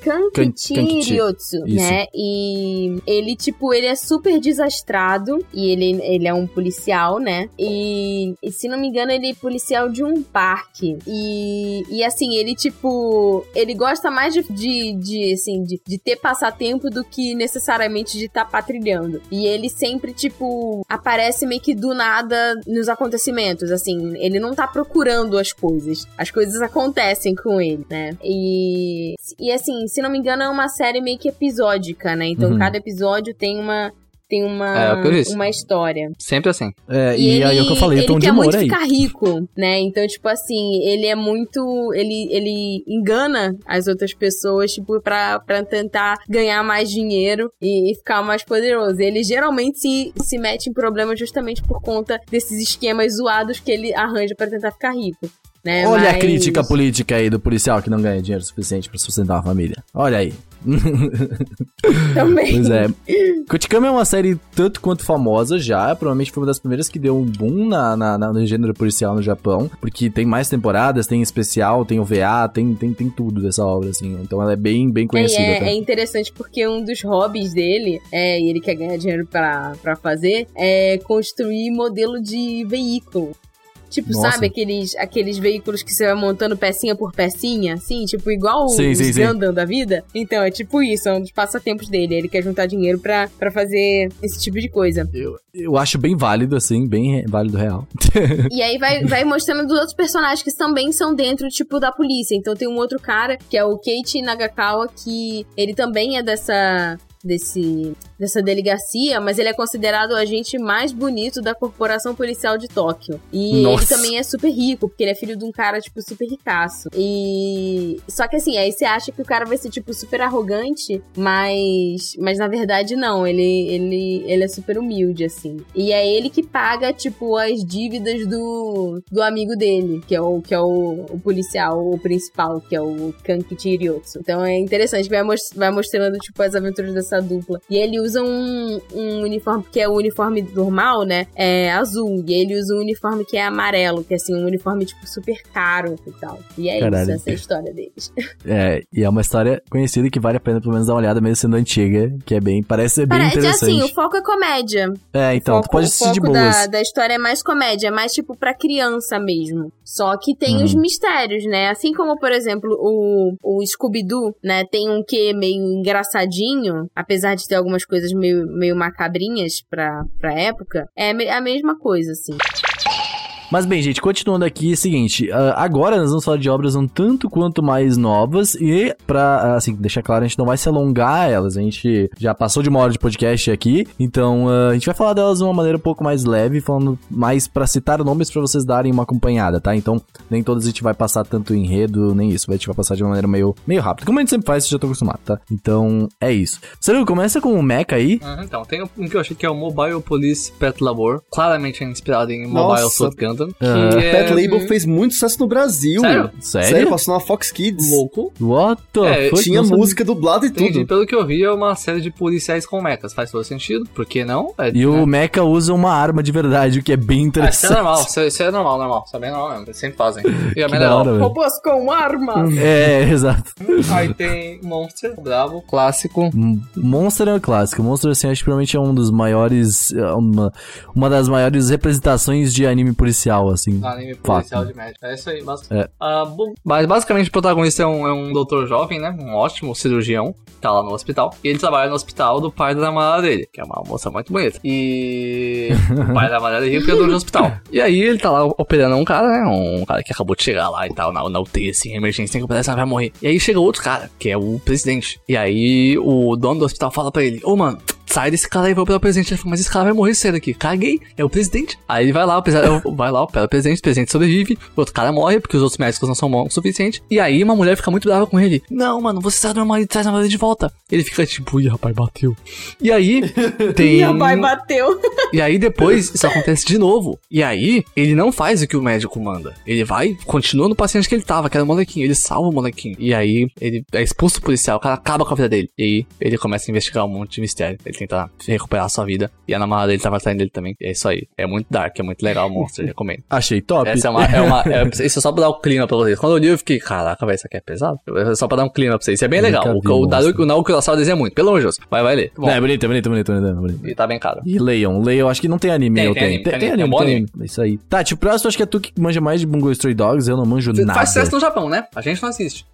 Kankichi Ryotsu, né? E ele, tipo, ele é super desastrado e ele, ele é um policial, né? E, e, se não me engano, ele é policial de um parque. E, e assim, ele, tipo, ele gosta mais de, de, de assim, de, de ter passatempo do que necessariamente de estar tá patrilhando. E ele sempre, tipo, aparece meio que do nada nos acontecimentos, assim, ele não tá procurando as coisas. As coisas acontecem com ele, né? E, e assim, se não me engano, é uma série meio que episódica, né? Então uhum. cada episódio tem uma tem uma, é, uma história. Sempre assim. É, e, e aí é o que eu falei, ele tom quer muito aí. ficar rico, né? Então, tipo assim, ele é muito... Ele, ele engana as outras pessoas, tipo, pra, pra tentar ganhar mais dinheiro e, e ficar mais poderoso. Ele geralmente se, se mete em problemas justamente por conta desses esquemas zoados que ele arranja para tentar ficar rico. Né? Olha Mas... a crítica política aí do policial que não ganha dinheiro suficiente para sustentar a família. Olha aí. Também. Pois é. Kotikami é uma série tanto quanto famosa já. Provavelmente foi uma das primeiras que deu um boom na, na, na, no gênero policial no Japão. Porque tem mais temporadas, tem especial, tem OVA, tem, tem, tem tudo dessa obra, assim. Então ela é bem, bem conhecida. É, é, é interessante porque um dos hobbies dele, é, e ele quer ganhar dinheiro pra fazer, é construir modelo de veículo. Tipo, Nossa. sabe aqueles, aqueles veículos que você vai montando pecinha por pecinha, assim? Tipo, igual sim, os Gundam da vida? Então, é tipo isso, é um dos passatempos dele. Ele quer juntar dinheiro pra, pra fazer esse tipo de coisa. Eu, eu acho bem válido, assim, bem válido real. e aí vai, vai mostrando dos outros personagens que também são dentro, tipo, da polícia. Então tem um outro cara, que é o Keiichi Nagakawa, que ele também é dessa desse, dessa delegacia, mas ele é considerado o agente mais bonito da corporação policial de Tóquio. E Nossa. ele também é super rico, porque ele é filho de um cara, tipo, super ricaço. E. Só que assim, aí você acha que o cara vai ser, tipo, super arrogante, mas. Mas na verdade não. Ele, ele, ele é super humilde, assim. E é ele que paga, tipo, as dívidas do, do amigo dele, que é o, que é o, o policial, o principal, que é o Kankichi Ryotsu. Então é interessante, vai, most vai mostrando, tipo, as aventuras dessa essa dupla. E ele usa usa um, um uniforme que é o uniforme normal, né? É azul. E ele usa um uniforme que é amarelo, que é assim, um uniforme, tipo, super caro e tal. E é Caralho. isso, essa é a história deles. É, e é uma história conhecida que vale a pena pelo menos dar uma olhada, mesmo sendo antiga, que é bem, parece ser bem Parece interessante. assim, o foco é comédia. É, então, o tu foco, pode o assistir de foco boas. da, da história é mais comédia, é mais tipo pra criança mesmo. Só que tem Hum. os mistérios, né? Assim como, por exemplo, o, o Scooby-Doo, né? Tem um que meio engraçadinho, apesar de ter algumas coisas meio, meio macabrinhas pra, pra época. É a mesma coisa, assim. Mas bem, gente, continuando aqui, é o seguinte, ah, agora nós vamos falar de obras um tanto quanto mais novas e pra, assim, deixar claro, a gente não vai se alongar elas, a gente já passou de uma hora de podcast aqui, então ah, a gente vai falar delas de uma maneira um pouco mais leve, falando mais pra citar nomes pra vocês darem uma acompanhada, tá? Então, nem todas a gente vai passar tanto enredo, nem isso, a gente vai passar de uma maneira meio, meio rápida, como a gente sempre faz, vocês já estão acostumados, tá? Então, é isso. Sério, começa com o Mecha aí, Uhum, então, tem um que eu achei que é o Mobile Police Pet Labor, claramente inspirado em Mobile Nossa. Suit Gundam, que Ah. é Pet Label fez muito sucesso no Brasil. Sério? sério? passou na Fox Kids. louco. What the É, fuck? Tinha Não sabia. música dublada e Entendi. tudo. Pelo que eu vi, é uma série de policiais com mechas. Faz todo sentido. Por que não? É, E o né? Mecha usa uma arma de verdade, o que é bem Ah, isso é interessante. normal, isso é, isso é normal, normal. Isso é bem normal mesmo. Eles sempre fazem. E é Que legal. hora, velho. Robôs com armas! É, exato. Aí tem Monster, bravo, clássico. Monster é um clássico. Monster, assim, acho que provavelmente é um dos maiores. é Uma, uma das maiores representações de anime policial, assim. Anime Fato. policial de médico. É isso aí, basicamente. É. Ah, bom, mas basicamente o protagonista é um, é um doutor jovem, né? Um ótimo cirurgião. Tá lá no hospital. E ele trabalha no hospital do pai da namorada dele, que é uma moça muito bonita. E o pai da namorada dele é criador do hospital. E aí ele tá lá operando um cara, né? Um cara que acabou de chegar lá e tal, na, na UTI, assim, emergência, tem que operar, senão vai morrer. E aí chega outro cara, que é o presidente. E aí o dono do hospital fala pra ele: Ô, mano. Sai desse cara aí, vai operar o presidente. Ele fala, mas esse cara vai morrer cedo aqui. Caguei, é o presidente. Aí ele vai lá, o presidente, vai lá, opera o presidente, o presidente sobrevive, o outro cara morre, porque os outros médicos não são bons o suficiente. E aí uma mulher fica muito brava com ele. Não, mano, você traz meu marido, traz meu marido de volta. Ele fica tipo, ih, rapaz, bateu. E aí tem. Meu pai bateu. E aí depois isso acontece de novo. E aí ele não faz o que o médico manda. Ele vai, continua no paciente que ele tava, que era o molequinho. Ele salva o molequinho. E aí ele é expulso do policial, o cara acaba com a vida dele. E aí ele começa a investigar um monte de mistério. Ele tenta recuperar a sua vida. E a namorada dele tava atrás dele também. É isso aí. É muito dark, é muito legal o monstro, recomendo. Achei top. Essa é uma. É uma é, isso é só pra dar um clima pra vocês. Quando eu li, eu fiquei, caraca, velho, isso aqui é pesado. É só pra dar um clima pra vocês. Isso é bem Eu legal. O, o, monstro. Daruki- o Naoki Urasawa desenha muito. Pelo amor de Deus. Vai, vai ler. Bom, É, bonito, é bonito, é bonito, é bonito, é bonito. e tá bem caro. E leiam, leiam, acho que não tem anime, Tem, eu tem tenho. anime, tem anime, é um bom tem Isso aí. Tá, tipo, próximo acho que é tu que manja mais de Bungo Stray Dogs, eu não manjo nada. Faz sucesso no Japão, né? A gente não assiste.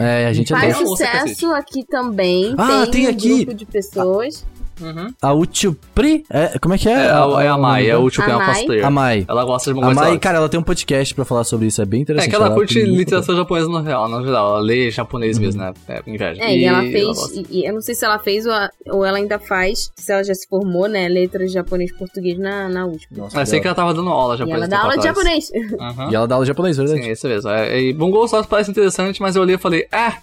É, a gente Faz adora. Você sucesso aqui também. Ah, tem um aqui. grupo de pessoas. Uhum. A Uchupri, é, como é que é? É, a- é a Mai, é o último A Mai. cosplayer. A Mai. Ela gosta de A Bungo Mai, cara, ela tem um podcast pra falar sobre isso, é bem É interessante. que ela curte tem muito literatura japonesa no real, no geral. Ela lê japonês mesmo, né? É inveja. É, e, ela fez. gosta. e, e eu não sei se ela fez ou, a- ou ela ainda faz. Se ela já se formou, né? Letras japonês e português na, na última. Nossa, Mas sei que ela tava dando aula E japonesa. ela dá aula de japonês. Uhum. E ela dá aula de japonês, verdade? Sim, isso mesmo. É, e Bungo Stars parece interessante, mas eu olhei e falei, ah,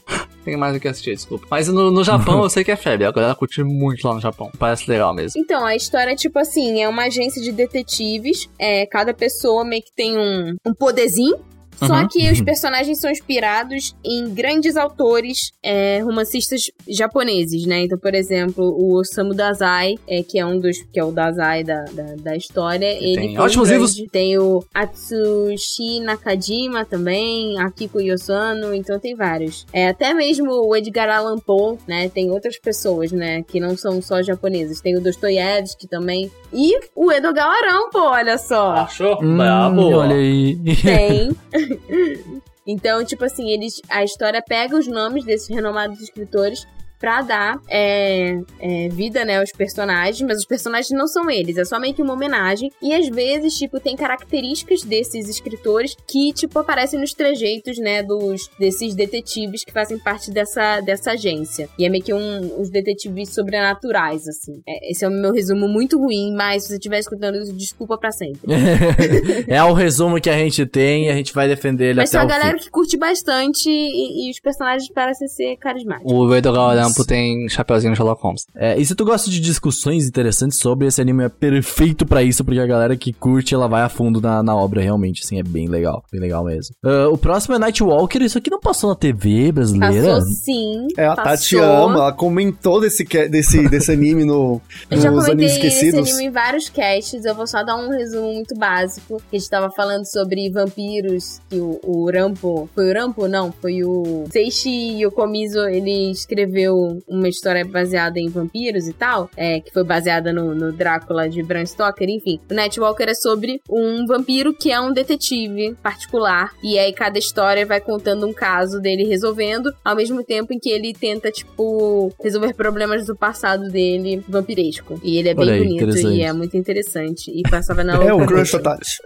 tem mais o que assistir, desculpa. Mas no, no Japão eu sei que é febre, a galera curte muito lá no Japão. Parece legal mesmo. Então, a história é tipo assim: é uma agência de detetives. É, cada pessoa meio que tem um, um poderzinho. Só Uhum. que os personagens são inspirados em grandes autores é, romancistas japoneses, né? Então, por exemplo, o Osamu Dazai, é, que é um dos. que é o Dazai da, da, da história. Ele tem um ótimos grande- livros. Tem o Atsushi Nakajima também, Akiko Yosano, então tem vários. É, até mesmo o Edgar Allan Poe, né? Tem outras pessoas, né? Que não são só japoneses. Tem o Dostoiévski também. E o Edo Gawarão, pô, olha só. Achou? Hum, Brabo! olha aí. Tem. Então, tipo assim, eles a história pega os nomes desses renomados escritores pra dar é, é, vida, né, aos personagens, mas os personagens não são eles, é somente uma homenagem. E às vezes, tipo, tem características desses escritores que, tipo, aparecem nos trejeitos, né, dos, desses detetives que fazem parte dessa, dessa agência. E é meio que um, os detetives sobrenaturais, assim. É, esse é o meu resumo muito ruim, mas se você estiver escutando isso, desculpa pra sempre. é o resumo que a gente tem e a gente vai defender ele Mas até o uma galera fim. que curte bastante e, e os personagens parecem ser carismáticos. O Edo Trampo tem Chapeuzinho Sherlock Holmes. É, e se tu gosta de discussões interessantes sobre esse anime, é perfeito pra isso, porque a galera que curte, ela vai a fundo na, na obra, realmente, assim, é bem legal. Bem legal mesmo. Ah, o próximo é Nightwalker, isso aqui não passou na TV brasileira? Passou sim. É, a passou. Tati ama, ela comentou desse, desse, desse anime no, Eu já nos comentei Animes esse Esquecidos. anime em vários casts, eu vou só dar um resumo muito básico. Que a gente tava falando sobre vampiros, que o, o Rampo... Foi o Rampo? Não, foi o... Seishi Yokomizo, ele escreveu uma história baseada em vampiros e tal, é, que foi baseada no, no Drácula de Bram Stoker, enfim. O Nightwalker é sobre um vampiro que é um detetive particular, e aí cada história vai contando um caso dele resolvendo, ao mesmo tempo em que ele tenta, tipo, resolver problemas do passado dele vampiresco. E ele é bem aí, bonito e é muito interessante. E passava na É o crush Tati.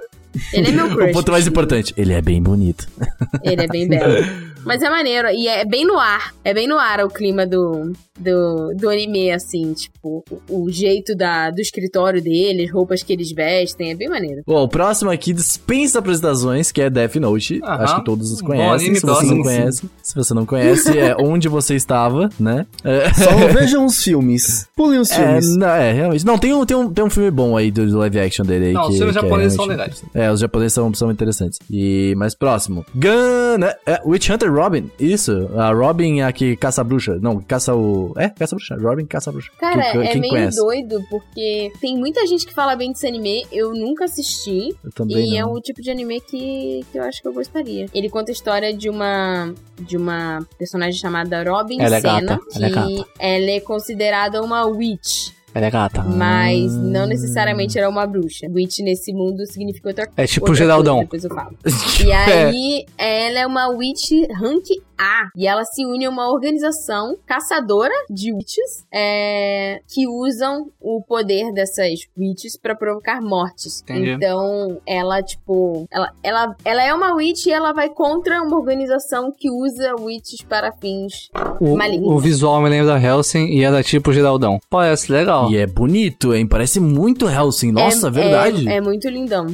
Ele é meu crush. O ponto mais importante, ele é bem bonito. Ele é bem belo. Mas é maneiro. E é bem no ar. É bem no ar o clima do, do, do anime, assim. Tipo, o, o jeito da, do escritório deles, roupas que eles vestem. É bem maneiro. Bom, o próximo aqui dispensa apresentações, que é Death Note. Aham. Acho que todos os Bom conhecem. anime, se você não conhece, se você não conhece, é onde você estava, né? É, Só vejam os filmes. Pulem os é, filmes. não, é, realmente. Não, tem um, tem, um, tem um filme bom aí do, do live action dele aí. Não, que, os filmes é japoneses são legais. É, os japoneses são, são interessantes. E mais próximo. Gun. É, é, Witch Hunter Robin. Isso. A Robin é a que caça a bruxa. Não, caça o. É, caça a bruxa. Robin caça a bruxa. Cara, Quem- é quem meio conhece? doido, porque tem muita gente que fala bem desse anime. Eu nunca assisti. Eu também E é não. o tipo de anime que, que eu acho que eu gostaria. Ele conta a história de uma de uma personagem chamada Robin Ela é Senna, gata, ela é que gata. ela é considerada uma witch, Ela é gata. mas não necessariamente ela é uma bruxa. Witch nesse mundo significa outra É tipo outra Geraldão. coisa, depois eu falo. E aí, ela é uma witch rank A. E ela se une a uma organização caçadora de witches é, que usam o poder dessas witches pra provocar mortes. Entendi. Então, ela, tipo. Ela, ela, ela é uma witch e ela vai contra uma organização que usa witches para fins. O, Maligno. o visual me lembra da Helsing e ela é tipo Geraldão. Parece legal. E é bonito, hein? Parece muito Helsing. Nossa, é, verdade. É, é muito lindão.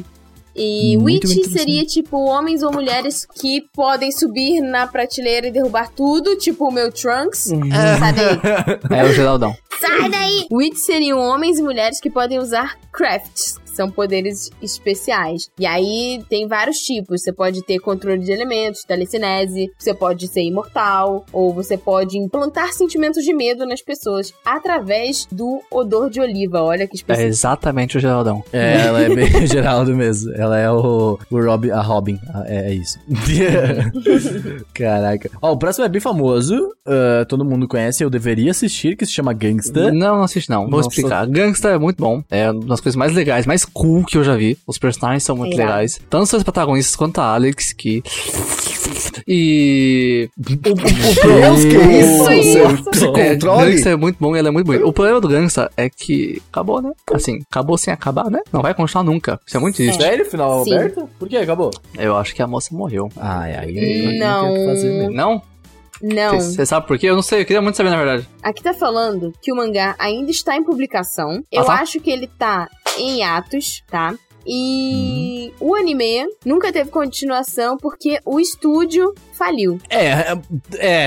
E Muito Witch seria tipo homens ou mulheres que podem subir na prateleira e derrubar tudo, tipo o meu Trunks. Uhum. Sai daí. É o Geraldão. Sai daí! Witch seriam homens e mulheres que podem usar crafts, são poderes especiais. E aí tem vários tipos. Você pode ter controle de elementos, telecinese, você pode ser imortal, ou você pode implantar sentimentos de medo nas pessoas através do odor de oliva. Olha que É específico. exatamente o Geraldão. É, ela é bem Geraldo mesmo. Ela é o, o Robin, a Robin. Ah, É, é isso. Caraca. Ó, o próximo é bem famoso. ah, todo mundo conhece, eu deveria assistir, que se chama Gangsta. Não, não assiste não. Vou Nossa. explicar. Gangsta é muito bom. É uma das coisas mais legais, mais cool que eu já vi. Os personagens são muito É legais. Tanto os seus protagonistas quanto a Alex, que... E... O, o, o, Deus, que isso? isso? Seu psicontrole? É, Gangsta é muito bom e ela é muito bonita. O problema do Gangsta é que acabou, né? Assim, acabou sem acabar, né? Não vai continuar nunca. Isso é muito triste. Sério, final Sim. aberto? Por que acabou? Eu acho que a moça morreu. Ai, aí Não. fazer. Não? Não. Você sabe por quê? Eu não sei, eu queria muito saber na verdade. Aqui tá falando que o mangá ainda está em publicação. Eu Ah, tá? acho que ele tá em atos, tá? E Uhum. o anime nunca teve continuação porque o estúdio faliu. É, é,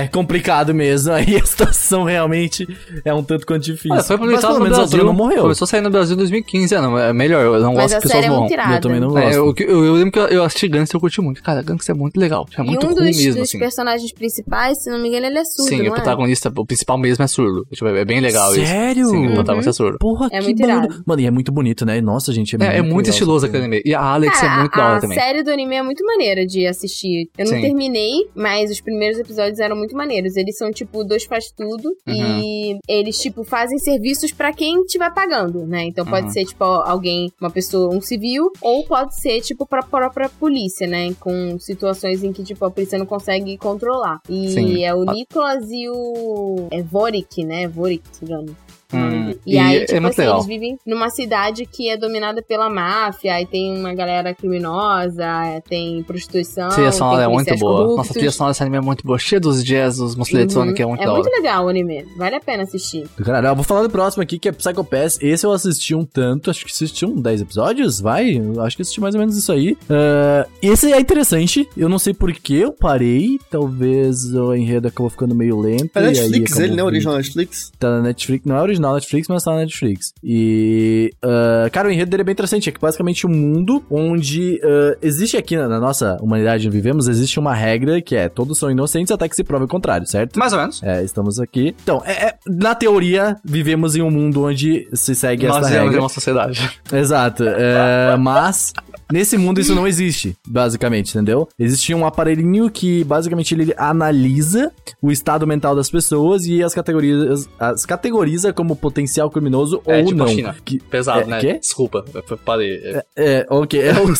é complicado mesmo. Aí a situação realmente é um tanto quanto difícil. Olha, foi Mas publicado pelo no menos a Brasil. autora não morreu. Começou a sair no Brasil em 2015, é, não, é melhor, eu não Mas gosto que pessoas é morram. muito. Eu também não gosto. É, eu, eu, eu lembro que eu, eu assisti Gangster e eu curti muito. Cara, Gangster é muito legal. É muito e um dos, mesmo, dos assim. personagens principais, se não me engano, ele é surdo, Sim, não o é? protagonista, o principal mesmo é surdo. Tipo, é bem legal isso. Sério? Sim, o Uhum. protagonista é surdo. Porra, É que muito irado. Mano, e é muito bonito, né? Nossa, gente, é, É, é muito legal estiloso aquele anime. E a Alex Cara, é muito a, da hora a também. série do anime é muito maneira de assistir. Eu não Sim. terminei, mas os primeiros episódios eram muito maneiros. Eles são, tipo, dois faz tudo. Uhum. E eles, tipo, fazem serviços pra quem estiver pagando, né? Então pode Uhum. ser, tipo, alguém, uma pessoa, um civil, ou pode ser, tipo, pra própria polícia, né? Com situações em que, tipo, a polícia não consegue controlar. E Sim. é o Nicolas e o. É Vorik, né? Vorik, se engano. Hum, E, aí, tipo é muito assim, legal. eles vivem numa cidade que é dominada pela máfia, aí tem uma galera criminosa, é, tem prostituição. A trilha sonora tem é muito boa. corruptos. Nossa, a trilha sonora desse anime é muito boa. Cheia dos jazz, dos músicas eletrônicas, é muito É muito legal o anime. Vale a pena assistir. Caralho. Eu vou falar do próximo aqui, que é Psycho Pass. Esse eu assisti um tanto, acho que assisti um 10 episódios, vai? Acho que assisti mais ou menos isso aí. Ah, esse é interessante, eu não sei por que eu parei, talvez o enredo acabou ficando meio lento. É e aí Netflix, ele, né? vindo- Original Netflix. Tá na Netflix, não é original Netflix, mas tá na Netflix. E, ah, cara, o enredo dele é bem interessante. É que basicamente um mundo onde ah, existe aqui na, na nossa humanidade onde vivemos, existe uma regra que é todos são inocentes até que se prove o contrário, certo? Mais ou menos. É, estamos aqui. Então, é- é- na teoria, vivemos em um mundo onde se segue Nós essa regra. uma sociedade. Exato. é, mas nesse mundo isso não existe, basicamente, entendeu? Existe um aparelhinho que basicamente ele analisa o estado mental das pessoas e as categorias as categoriza como potencial criminoso É, ou tipo não. a China. Que- Pesado, É, né? quê? Desculpa, parei. É, é, ok. É o,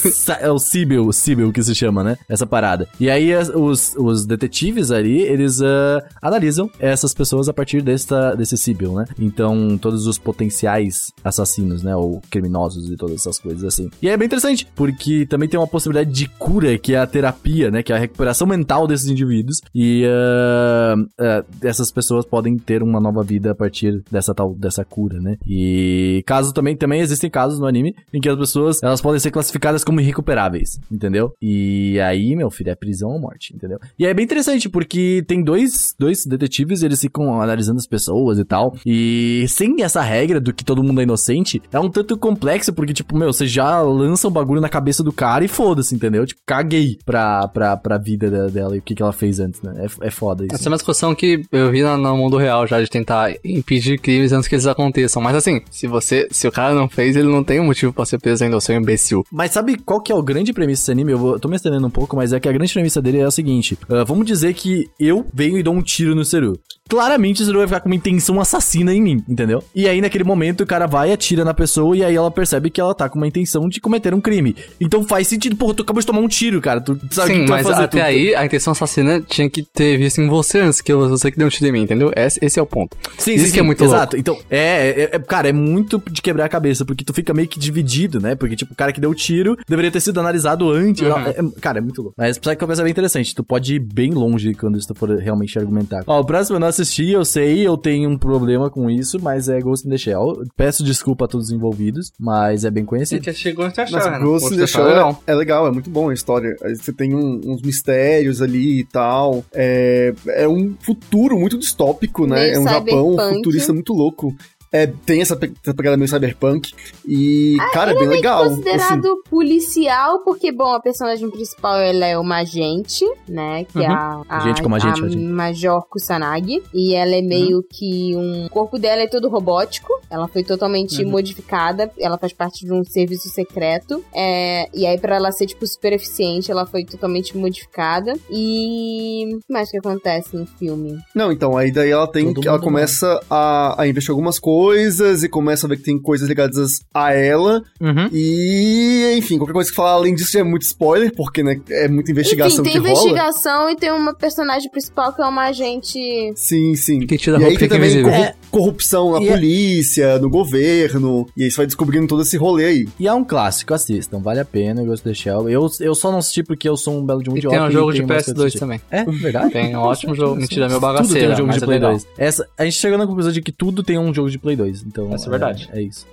é o Sibyl, Sibyl que se chama, né? Essa parada. E aí as- os, os detetives ali, eles ah, analisam essas pessoas a partir desta, desse Sibyl, né? Então, todos os potenciais assassinos, né? Ou criminosos e todas essas coisas assim. E é bem interessante, porque também tem uma possibilidade de cura, que é a terapia, né? Que é a recuperação mental desses indivíduos. E ah, ah, essas pessoas podem ter uma nova vida a partir dessa tal, dessa cura, né? E caso também, também existem casos no anime em que as pessoas, elas podem ser classificadas como irrecuperáveis, entendeu? E aí, meu filho, é prisão ou morte, entendeu? E é bem interessante, porque tem dois, dois detetives, eles ficam analisando as pessoas e tal, e sem essa regra do que todo mundo é inocente, é um tanto complexo, porque, tipo, meu, você já lança um bagulho na cabeça do cara e foda-se, entendeu? Tipo, caguei pra, pra, pra vida da- dela e o que, que ela fez antes, né? É, é foda isso. Essa é uma discussão que eu vi no mundo real já, de tentar impedir crimes antes que eles aconteçam. Mas assim, se você, se o cara não fez, ele não tem um motivo pra ser preso ainda, seu imbecil. Mas sabe qual que é o grande premissa desse anime? Eu, vou, eu tô me estendendo um pouco, mas é que a grande premissa dele é a seguinte: ah, vamos dizer que eu venho e dou um tiro no Seru. Claramente o Seru vai ficar com uma intenção assassina em mim, entendeu? E aí, naquele momento, o cara vai, atira na pessoa e aí ela percebe que ela tá com uma intenção de cometer um crime. Então faz sentido, porra, tu acabou de tomar um tiro, cara. Tu sabe Sim, que tu mas vai fazer? até Tu- aí, a intenção assassina tinha que ter visto em você antes que você que deu um tiro em mim, entendeu? Esse, esse é o ponto. Sim, Isso sim, que é muito Exato. Então, é, é, é- Cara, é muito de quebrar a cabeça, porque tu fica meio que dividido, né? Porque, tipo, o cara que deu o tiro deveria ter sido analisado antes. Uhum. É- é- cara, é muito louco. Mas Psycho Pass é bem interessante. Tu pode ir bem longe quando tu for realmente argumentar. Ó, o próximo eu não assisti, eu sei, eu tenho um problema com isso, mas é Ghost in the Shell. Peço desculpa a todos os envolvidos, mas é bem conhecido. já chegou antes de Mas Ghost in the Shell é, é legal, é muito bom a história. Você tem um- uns mistérios ali e tal. É, é um futuro muito distópico, né? Meio é um Japão cyberpunk. futurista muito louco. É, tem essa, pe- essa pegada meio cyberpunk. E, Ah, cara, é bem legal. assim. Considerado policial, porque, bom, a personagem principal ela é uma agente, né? Que é a, a, Gente como agente, a agente. Major Kusanagi. E ela é meio que um. O corpo dela é todo robótico. Ela foi totalmente Uhum. modificada. Ela faz parte de um serviço secreto. É, e aí, pra ela ser, tipo, super eficiente, ela foi totalmente modificada. E. O que mais que acontece no filme? Não, então, aí daí ela tem. Todo Ela começa a, a investir algumas coisas e começa a ver que tem coisas ligadas a ela. Uhum. E, enfim, qualquer coisa que falar além disso já é muito spoiler, porque, né, é muita investigação Enfim, tem que rola. investigação e tem uma personagem principal que é uma agente. Sim, sim. Quem tira a E aí roupa tem fica também invisível. Corru- corrupção na E é- polícia, no governo, e aí você vai descobrindo todo esse rolê aí. E é um clássico, assistam, vale a pena, Ghost in the Shell. Eu, eu só não assisti porque eu sou um belo de um E idiota. tem um jogo de tenho mais coisa pra PS2 assistir. também. É, verdade? Tem um ótimo jogo. Mentira, meu Tudo tem bagaceiro, um jogo de é Play legal. 2. Essa, a gente chegou na conclusão de que tudo tem um jogo de Play 2. Então, Essa é verdade. É, isso.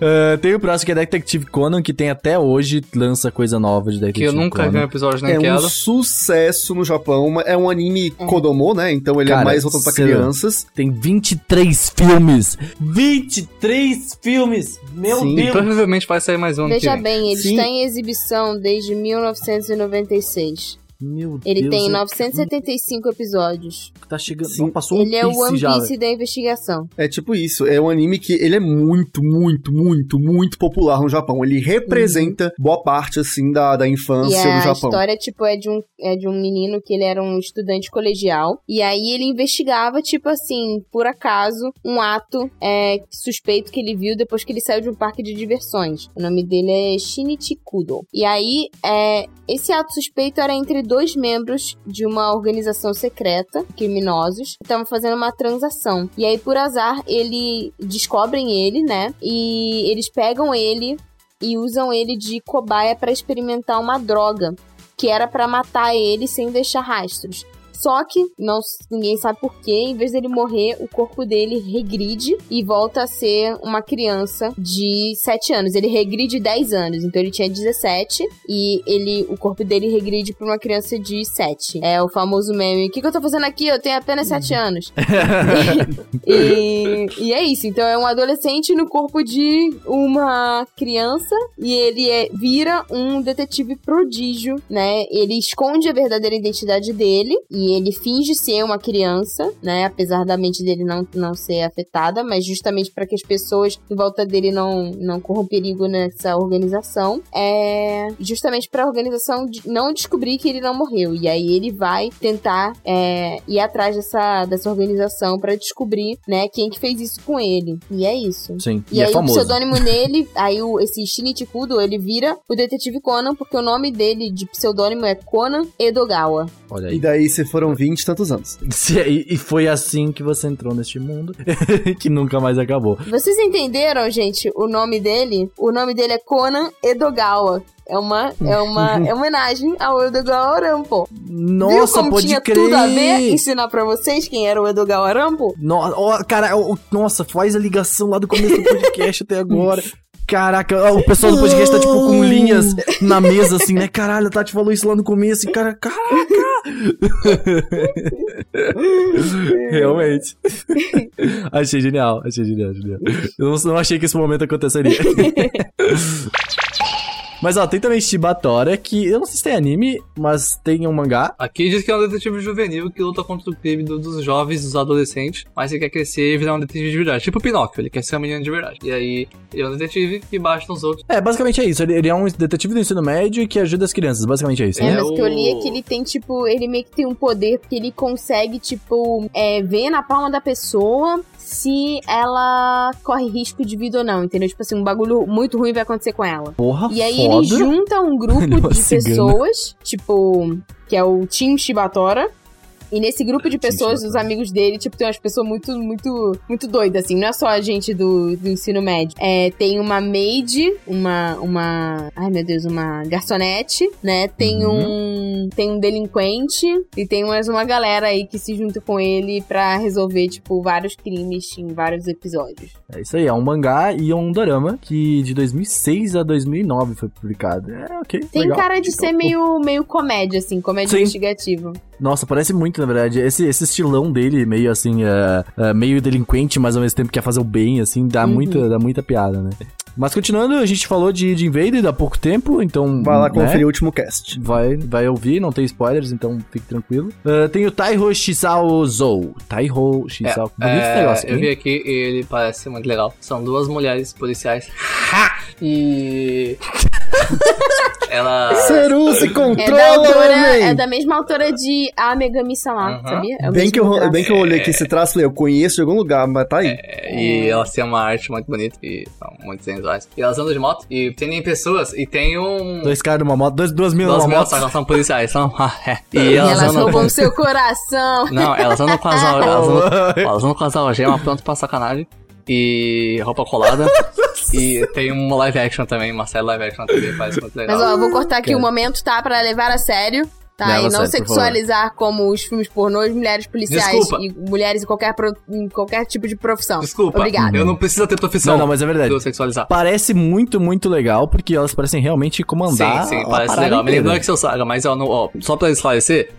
Ah, tem o próximo que é Detective Conan, que tem até hoje, lança coisa nova de Que Detective eu nunca vi um Conan. episódio nem é um sucesso no Japão, é um anime Kodomo, né? Então ele é Cara, mais voltado pra crianças. Tem 23 filmes! 23 filmes! Meu Sim. Deus! provavelmente vai sair mais um Veja vem. bem, ele Sim. está em exibição desde 1996. Meu Ele Deus, tem é- 975 episódios. Tá chegando. Sim. Passou um ele é o One já, Piece velho. da investigação. É tipo isso, é um anime que ele é muito, muito, muito, muito popular no Japão. Ele representa boa parte, assim, da, da infância a no Japão. história, tipo, é de, um, é de um menino que ele era um estudante colegial. E aí ele investigava, tipo assim, por acaso, um ato é, suspeito que ele viu depois que ele saiu de um parque de diversões. O nome dele é Shinichi Kudo. E aí, é, esse ato suspeito era entre dois membros de uma organização secreta, criminosos, estavam fazendo uma transação. E aí, por azar, ele descobrem ele, né? E eles pegam ele e usam ele de cobaia para experimentar uma droga que era para matar ele sem deixar rastros. Só que não, ninguém sabe por quê. Em vez dele morrer, o corpo dele regride e volta a ser uma criança de 7 anos. Ele regride 10 anos, então ele tinha 17 e ele, o corpo dele regride para uma criança de 7. É o famoso meme: O que, que eu tô fazendo aqui? Eu tenho apenas 7 anos. e, e é isso. Então é um adolescente no corpo de uma criança e ele é, vira um detetive prodígio, né? Ele esconde a verdadeira identidade dele e ele finge ser uma criança, né? Apesar da mente dele não, não ser afetada, mas justamente para que as pessoas em volta dele não, não corram perigo nessa organização. É justamente para a organização não descobrir que ele não morreu. E aí ele vai tentar é, ir atrás dessa, dessa organização para descobrir, né, quem que fez isso com ele. E é isso. Sim, E, e, é aí o famoso. pseudônimo nele, aí o, esse Shinichi Kudo, ele vira o detetive Conan, porque o nome dele de pseudônimo é Conan Edogawa. Olha E aí. daí se foram 20 e tantos anos. Se- E e foi assim que você entrou neste mundo, que nunca mais acabou. Vocês entenderam, gente, o nome dele? O nome dele é Conan Edogawa. É uma, é uma é homenagem ao Edogawa Rampo. Viu Nossa, como pode tinha crer! tudo a ver ensinar pra vocês quem era o Edogawa Rampo? No, ó, cara, ó, nossa, faz a ligação lá do começo do podcast até agora. Caraca, o pessoal do podcast tá tipo com linhas na mesa assim, né? Caralho, a Tati falou isso lá no começo e cara, caraca! Realmente. achei genial, achei genial, genial. Eu não, não achei que esse momento aconteceria. Mas ó, tem também Shibatora, que eu não sei se tem anime, mas tem um mangá. Aqui diz que é um detetive juvenil que luta contra o crime do- dos jovens, dos adolescentes, mas ele quer crescer e virar um detetive de verdade. Tipo o Pinóquio, ele quer ser um menino de verdade. E aí, ele é um detetive que bate nos outros. É, basicamente é isso. Ele, ele é um detetive do ensino médio que ajuda as crianças. Basicamente é isso, É, né? É mas o que eu li é que ele tem, tipo, ele meio que tem um poder porque ele consegue, tipo, é, ver na palma da pessoa se ela corre risco de vida ou não, entendeu? Tipo assim, um bagulho muito ruim vai acontecer com ela. Porra, E aí foda. ele junta um grupo é de pessoas, tipo, que é o Team Shibatora. E nesse grupo de pessoas, os amigos dele, tipo, tem umas pessoas muito, muito, muito doidas, assim. Não é só a gente do, do ensino médio. É, tem uma maid, uma, uma, ai meu Deus, uma garçonete, né? Tem Uhum. um, tem um delinquente e tem mais uma galera aí que se junta com ele pra resolver, tipo, vários crimes em vários episódios. É isso aí, é um mangá e um dorama que de 2006 a 2009 foi publicado. É, ok. Tem legal. cara de Legal. ser meio, meio comédia, assim, comédia Sim. investigativa. Nossa, parece muito, na verdade. Esse, esse estilão dele, meio assim, é, é, meio delinquente, mas ao mesmo tempo quer fazer o bem, assim, dá, Uhum. muita, dá muita piada, né? Mas continuando, a gente falou de, de Invader há pouco tempo, então. Vai lá né? conferir o último cast. Vai, vai ouvir, não tem spoilers, então fique tranquilo. Ah, tem o Taiho Shisao Zou. Taiho Shisao. Bonito esse É, negócio eu vi aqui e ele parece muito legal. São duas mulheres policiais. e. Ela. Seru se É da, controla, autora, é da mesma autora de A Megami-sama, Uhum. sabia? É Bem que, eu, traço. bem que eu olhei aqui esse traço, falei, eu conheço de algum lugar, mas tá aí. É, E elas têm uma arte muito bonita e são muito sensuais. E elas andam de moto e tem pessoas e tem um. Dois caras numa moto, dois, duas Duas numa moto. elas são policiais. São, é. E E elas, elas andam roubam com. seu coração. Não, elas andam com as, elas andam, elas andam com as algemas pronto pra sacanagem. E roupa colada. E tem um live action também, uma série live action também, faz muito legal. Mas ó, eu vou cortar aqui o momento, tá? Pra levar a sério. Tá? Leva e não sério, sexualizar como os filmes pornôs, mulheres policiais Desculpa. e mulheres em qualquer, pro- em qualquer tipo de profissão. Desculpa, Obrigada. eu não preciso ter profissão Não, não, mas é verdade. eu sexualizar. Parece muito, muito legal, porque elas parecem realmente comandar. sim, sim, a parece legal. Me lembrou que seu saga, mas ó, não, ó, só pra esclarecer,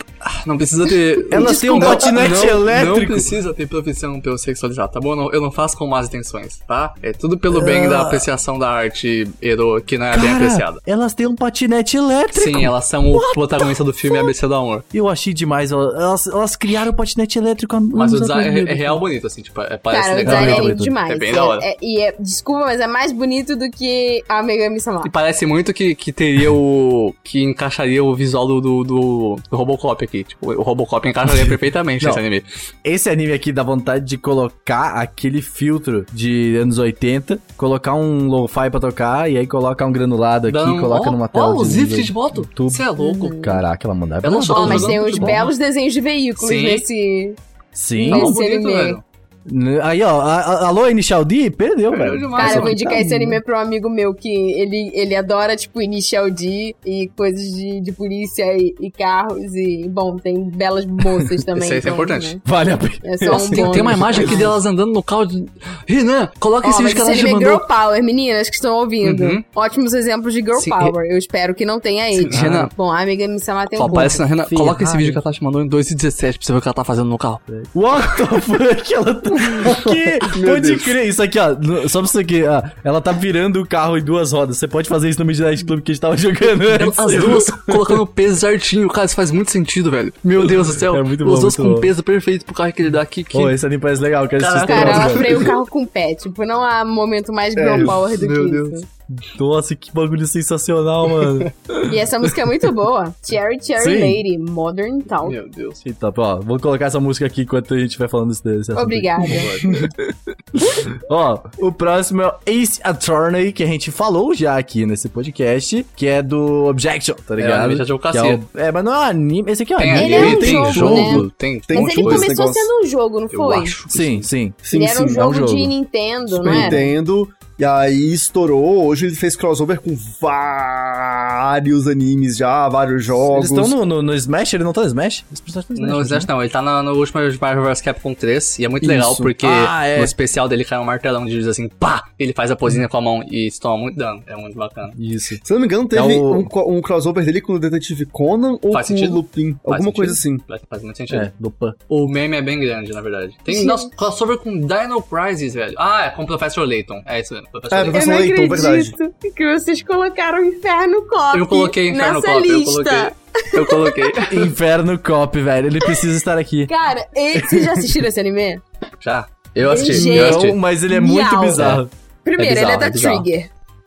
não precisa ter. Elas têm um patinete não, elétrico. Não precisa ter profissão pra eu sexualizar, tá bom? Não, eu não faço com más intenções, tá? É tudo pelo bem da apreciação da arte hero que não é bem Cara, apreciada. elas têm um patinete elétrico. Sim, elas são o protagonista do filme ABC do Amor. Eu achei demais. Elas, elas criaram o patinete elétrico há Mas o design é, é real bonito, assim, tipo, é, parece Cara, o legal. design é lindo bonito. demais. É bem da hora. É- e é, desculpa, mas é mais bonito do que a Megami-sama. E parece muito que, que teria o. que encaixaria o visual do, do, do, do Robocop aqui. Tipo, o Robocop encaixaria perfeitamente nesse anime. Esse anime aqui dá vontade de colocar aquele filtro de anos 80, colocar um lo-fi pra tocar e aí coloca um granulado aqui, um- coloca ó, numa ó, tela os de drift de moto. YouTube. Você é louco. Caraca, ela mandava. Ó, mas tem uns belos desenhos de veículos Sim. nesse. Sim. Tá Esse bonito, anime. velho. N- Aí, ó, a- a- alô, Initial D? Perdeu, Perdeu velho. demais. Cara, eu vou indicar tá esse anime pra um amigo meu que ele, ele adora, tipo, Initial D e coisas de, de polícia e, e carros. E, bom, tem belas moças também. Isso aí é então, importante. né? Vale a pena. É um tem, tem uma imagem aqui delas andando no carro de... Renan, coloca Ó, esse vídeo que ela anime é mandou. Girl Power, meninas que estão ouvindo. Uhum. Ótimos exemplos de Girl Sim, Power. Eu espero que não tenha Sim, ele. Renan. Bom, a amiga me chama tem um Ó, pouco. parece na Renan, coloca esse vídeo que ela tá te mandou em 2,17 pra você ver o que ela tá fazendo no carro. What the fuck? Ela tá... Que? Meu Pode Deus. crer. Isso aqui, ó. no- Só pra você aqui, ó. Ela tá virando o carro em duas rodas. Você pode fazer isso no Midnight Club que a gente tava jogando antes. As duas colocando o peso certinho, cara, isso faz muito sentido, velho. Meu Deus do céu. É muito bom, Os dois muito com bom. peso perfeito pro carro que ele dá aqui. Que... Pô, esse anime parece legal. Quero Caraca, Cara, ela freia o carro com pé. Tipo, não há momento mais Girl É, Power do meu que Deus. isso. Nossa, que bagulho sensacional, mano. E essa música é muito boa. Cherry Cherry Sim. Lady, Modern Talk. Meu Deus. Então, ó, vou colocar essa música aqui enquanto a gente vai falando desse, desse. Obrigada. Ó, o próximo é o Ace Attorney, que a gente falou já aqui nesse podcast, que é do Objection, tá ligado? anime já de Que é, cacete. o- é, mas não é um anime. Esse aqui é um anime. Ele é um tem jogo, jogo, né? tem, Tem Mas ele tipo esse começou sendo um jogo, não Eu foi? acho. Sim, sim. Sim, ele era um sim. jogo é um jogo. de Nintendo, Super não era? Nintendo. E aí estourou. Hoje ele fez crossover com vários animes já, vários jogos. Eles estão no, no, no Smash? Ele não tá no Smash? Tá no Não, Smash. Slash não, ele tá no, no último Marvel vs Capcom 3 e é muito legal Isso. porque Ah, é. no especial dele cai um martelão de diz assim, pá! Ele faz a posinha com a mão e isso toma muito dano. É muito bacana. Isso. Se não me engano, teve É o- um, um crossover dele com o Detetive Conan ou Faz com sentido. o Lupin. Faz Alguma sentido. coisa assim. Faz, faz muito sentido. É, Pan. O meme é bem grande, na verdade. Tem Sim. nossa, crossover com Dino Prizes, velho. Ah, é com o Professor Layton. É isso mesmo, É, Layton. Eu não Layton, acredito que vocês colocaram Inferno Cop Eu coloquei Inferno nessa Cop, eu lista. coloquei. Eu coloquei. Inferno Cop, velho. Ele precisa estar aqui. Cara, e- vocês já assistiram esse anime? Já. Eu assisti, Gente. eu assisti. Não, mas ele é muito Miau. bizarro. Primeiro, bizarro, ele é da é bizarro.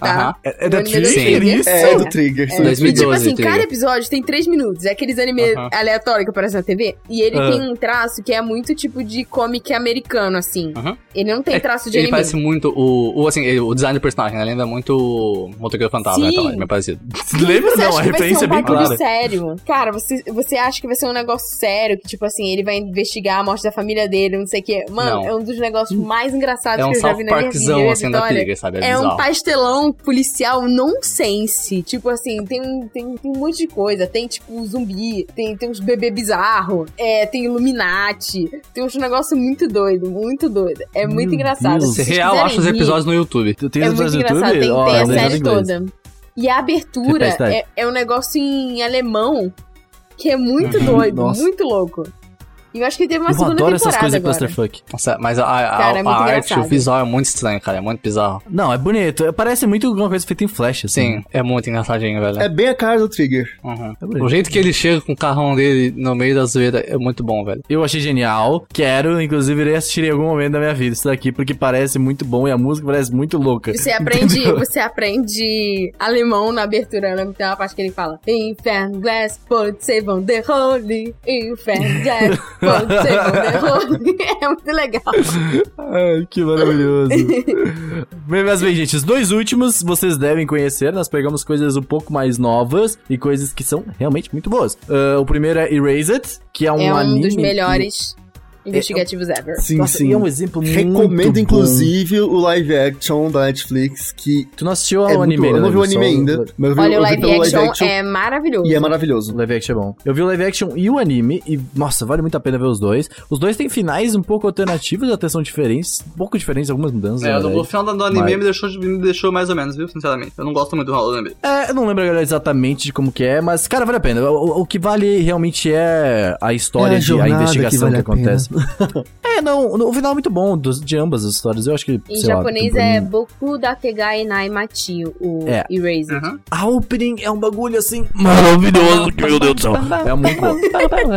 Tá? É, é da O anime da Trigger, Trigger. isso? É, do Trigger. É. 2012, E tipo assim, Trigger. cada episódio tem 3 minutos. É aqueles anime Aham. aleatórios que aparecem na TV. E ele Ah. tem um traço que é muito tipo de comic americano, assim. Ele não tem traço de Ele anime. parece muito o, o assim, ele- o design do personagem, né? Lembra muito o Motoqueiro Fantasma, né? Sim. Tá é parecido. Lembra? Não, a referência é um bem clara. sério? Cara, você, você acha que vai ser um negócio sério? Que, tipo assim, ele vai investigar a morte da família dele, não sei o quê. Mano, Não. é um dos negócios mais engraçados É um que eu já South vi na minha vida. Parkzão, Eu assim, ia da Trigger, sabe? É, É um bizarro. Pastelão policial nonsense. Tipo assim, tem, um- tem, tem um monte de coisa. Tem, tipo, zumbi, tem, tem uns bebê bizarro, é, tem Illuminati, tem uns negócios muito doido, muito doido. É muito Meu engraçado. Deus. Se Você real acha os episódios no YouTube. Tu tem é os muito no YouTube? tem, Ó, tem a série toda. E a abertura é, é um negócio em alemão que é muito Uhum, doido, nossa. muito louco. E eu acho que teve uma Eu segunda adoro essas temporada coisas agora. clusterfuck. Nossa, mas a, a, Cara, é a arte, o visual é muito estranho, cara. É muito bizarro. Não, é bonito. Parece muito alguma coisa feita em flash, assim. Sim, é muito engraçadinho, velho. É bem a cara do Trigger. Uhum. É. O jeito que ele chega com o carrão dele no meio da zoeira é muito bom, velho. Eu achei genial. Quero, inclusive, irei assistir em algum momento da minha vida isso daqui, porque parece muito bom e a música parece muito louca. Você aprende, Entendeu? você aprende alemão na abertura, que tem uma parte que ele fala Inferno Glass, ser von der Holy Inferno Glass, pode ser Holy É muito legal Ai, que maravilhoso. bem, mas bem, gente, os dois últimos vocês devem conhecer. Nós pegamos coisas um pouco mais novas e coisas que são realmente muito boas. Ah, o primeiro é Erased, que é um É um anime. dos que- melhores investigativos ever Sim, Nossa, sim. e é um exemplo muito Recomendo, bom. inclusive, o live action da Netflix, que Tu não assistiu é muito anime? Eu né, não vi o anime ainda, mas eu vi, Olha, o eu vi live pelo action, live action é maravilhoso e é maravilhoso. O live action é bom. Eu vi o live action e o anime, e, nossa, vale muito a pena ver os dois. Os dois têm finais um pouco alternativos, até são diferentes, um pouco diferentes, algumas mudanças. É, o final do anime Mas- me, deixou, me deixou mais ou menos, viu? Sinceramente. Eu não gosto muito do final do anime. É, eu não lembro agora exatamente de como que é, mas, cara, vale a pena. O, o- o que vale realmente é a história, É a de, a que investigação que, vale a acontece. é, não, o final é muito bom dos, de ambas as histórias. Eu acho que. Em sei lá, japonês pra é Boku Dakegai Nai Machi, o É. Erased. Uhum. A opening é um bagulho assim. Maravilhoso, meu Deus do céu. É muito bom.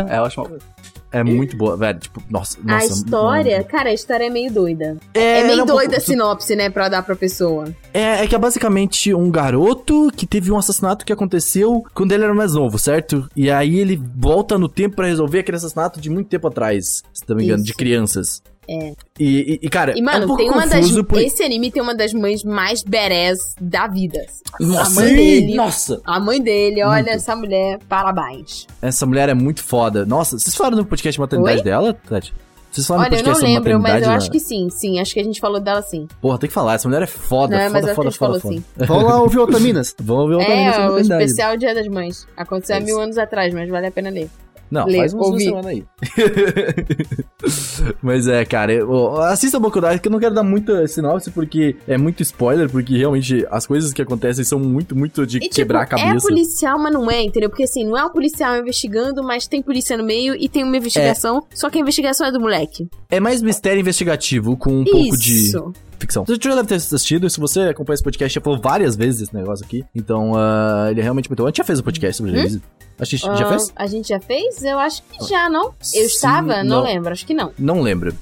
É ótimo. É muito boa, velho. Tipo, nossa. a nossa, história, mano. cara, a história é meio doida. É, É, meio ela um doida a sinopse, né, pra dar pra pessoa. É, é que é basicamente um garoto que teve um assassinato que aconteceu quando ele era mais novo, certo? E aí ele volta no tempo pra resolver aquele assassinato de muito tempo atrás, se não me engano, de Isso. crianças. É. E, e- e, cara, E, é um mano, pouco tem uma das. por- Esse anime tem uma das mães mais badass da vida. Nossa, a mãe dele. nossa! A mãe dele, olha Muito. essa mulher, parabéns. Essa mulher é muito foda. Nossa, vocês falaram no podcast de maternidade Oi? dela, Tati? Vocês falaram Olha, no eu não lembro, mas eu né? acho que sim, sim. Acho que a gente falou dela sim. Porra, tem que falar. Essa mulher é foda, Não, foda, mas foda, foda, foda. sim. Vamos lá ouvir Otaminas. Vamos outra menina É, o especial Dia das Mães. Aconteceu há Isso. mil anos atrás, mas vale a pena ler. Não, Ler, faz uma ouvir. semana aí. Mas é, cara, eu, assista Boku no Hero, que eu não quero dar muita sinopse, porque é muito spoiler, porque realmente as coisas que acontecem são muito, muito de E, tipo, quebrar a é cabeça. policial, mas não é, entendeu? Porque assim, não é um policial investigando, mas tem polícia no meio e tem uma investigação, só que a investigação é do moleque. É mais mistério investigativo, com um pouco de Isso. Ficção. Você já deve ter assistido, se você acompanha esse podcast, já falou várias vezes esse negócio aqui. Então, ah, ele é realmente muito bom. A gente já fez o podcast sobre Hum? ele. A gente já Ah, fez? A gente já fez? Eu acho que já, não? Eu Sim, estava? Não, não. lembro, acho que não. Não lembro.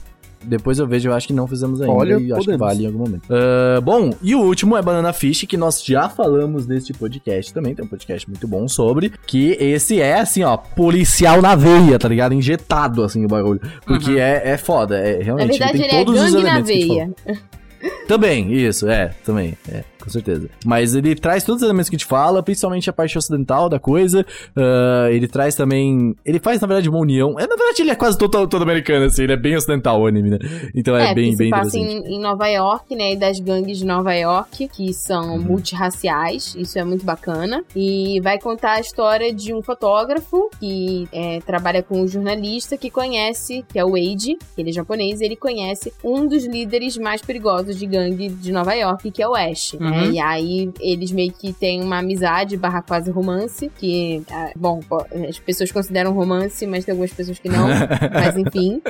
Depois eu vejo, eu acho que não fizemos ainda. Olha, e acho que podemos. vale em algum momento. Ah, bom, e o último é Banana Fish, que nós já falamos neste podcast também. Tem um podcast muito bom sobre. Que esse é, assim, ó, policial na veia, tá ligado? Injetado, assim, o bagulho. Porque é, é foda. É, Na realmente, verdade, tem ele é todos os gangue na elementos que a gente falou. veia. Também, isso, é, também, é, com certeza. Mas ele traz todos os elementos que a gente fala, principalmente a parte ocidental da coisa. ah, ele traz também. Ele faz, na verdade, uma união. É, na verdade, ele é quase todo, todo americano, assim, ele é bem ocidental o anime, né? Então é, É, bem, bem passa interessante. em, em Nova York, né? E das gangues de Nova York, que são Uhum. multirraciais. Isso é muito bacana. E vai contar a história de um fotógrafo que é, trabalha com um jornalista que conhece, que é o Wade, ele é japonês, ele conhece um dos líderes mais perigosos de gangue de Nova York, que é o Ash. né? Uhum. E aí eles meio que têm uma amizade barra quase romance, que, ah, bom, as pessoas consideram romance, mas tem algumas pessoas que não. Mas enfim.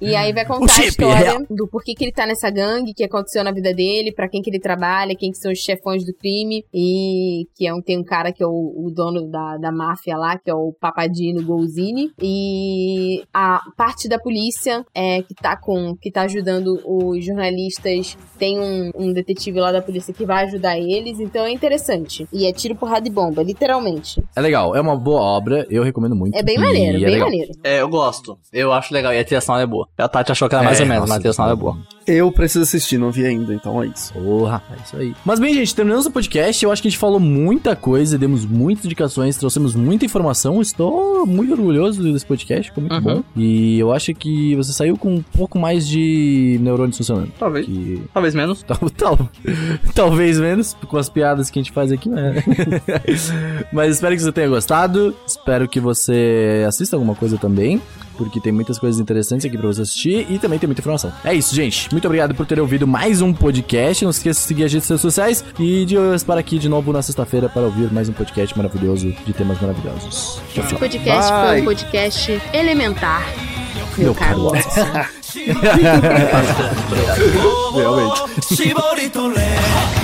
E aí vai contar a é história real. do porquê que ele tá nessa gangue, o que aconteceu na vida dele, pra quem que ele trabalha, quem que são os chefões do crime. E que é um, tem um cara que é o, o dono da, da máfia lá, que é o Papadino Golzini. E a parte da polícia é, que tá com. que tá ajudando os jornalistas. Tem um, um detetive lá da polícia que vai ajudar eles. Então é interessante. E é tiro, porrada e bomba, literalmente. É legal, é uma boa obra, eu recomendo muito. É bem maneiro, é bem legal. maneiro. É, eu gosto. Eu acho legal. E a trilha sonora é boa. A Tati achou que era mais É, ou menos, mas a trilha sonora é boa. Eu preciso assistir, não vi ainda, então é isso. Porra, é isso aí. Mas bem, gente, terminamos o podcast. Eu acho que a gente falou muita coisa, demos muitas indicações, trouxemos muita informação. Estou muito orgulhoso desse podcast, ficou muito Uhum. bom. E eu acho que você saiu com um pouco mais de neurônios funcionando. Talvez. Que Talvez menos. Tal, tal- talvez menos, com as piadas que a gente faz aqui, né? Mas espero que você tenha gostado. Espero que você assista alguma coisa também. Porque tem muitas coisas interessantes aqui pra você assistir e também tem muita informação. É isso, gente. Muito obrigado por ter ouvido mais um podcast. Não se esqueça de seguir a gente nas redes sociais. E de eu estar aqui de novo na sexta-feira para ouvir mais um podcast maravilhoso de temas maravilhosos. Tchau, tchau. Esse podcast foi Bye. um podcast elementar. Meu, Meu caro. caro. Realmente. 絞り取れ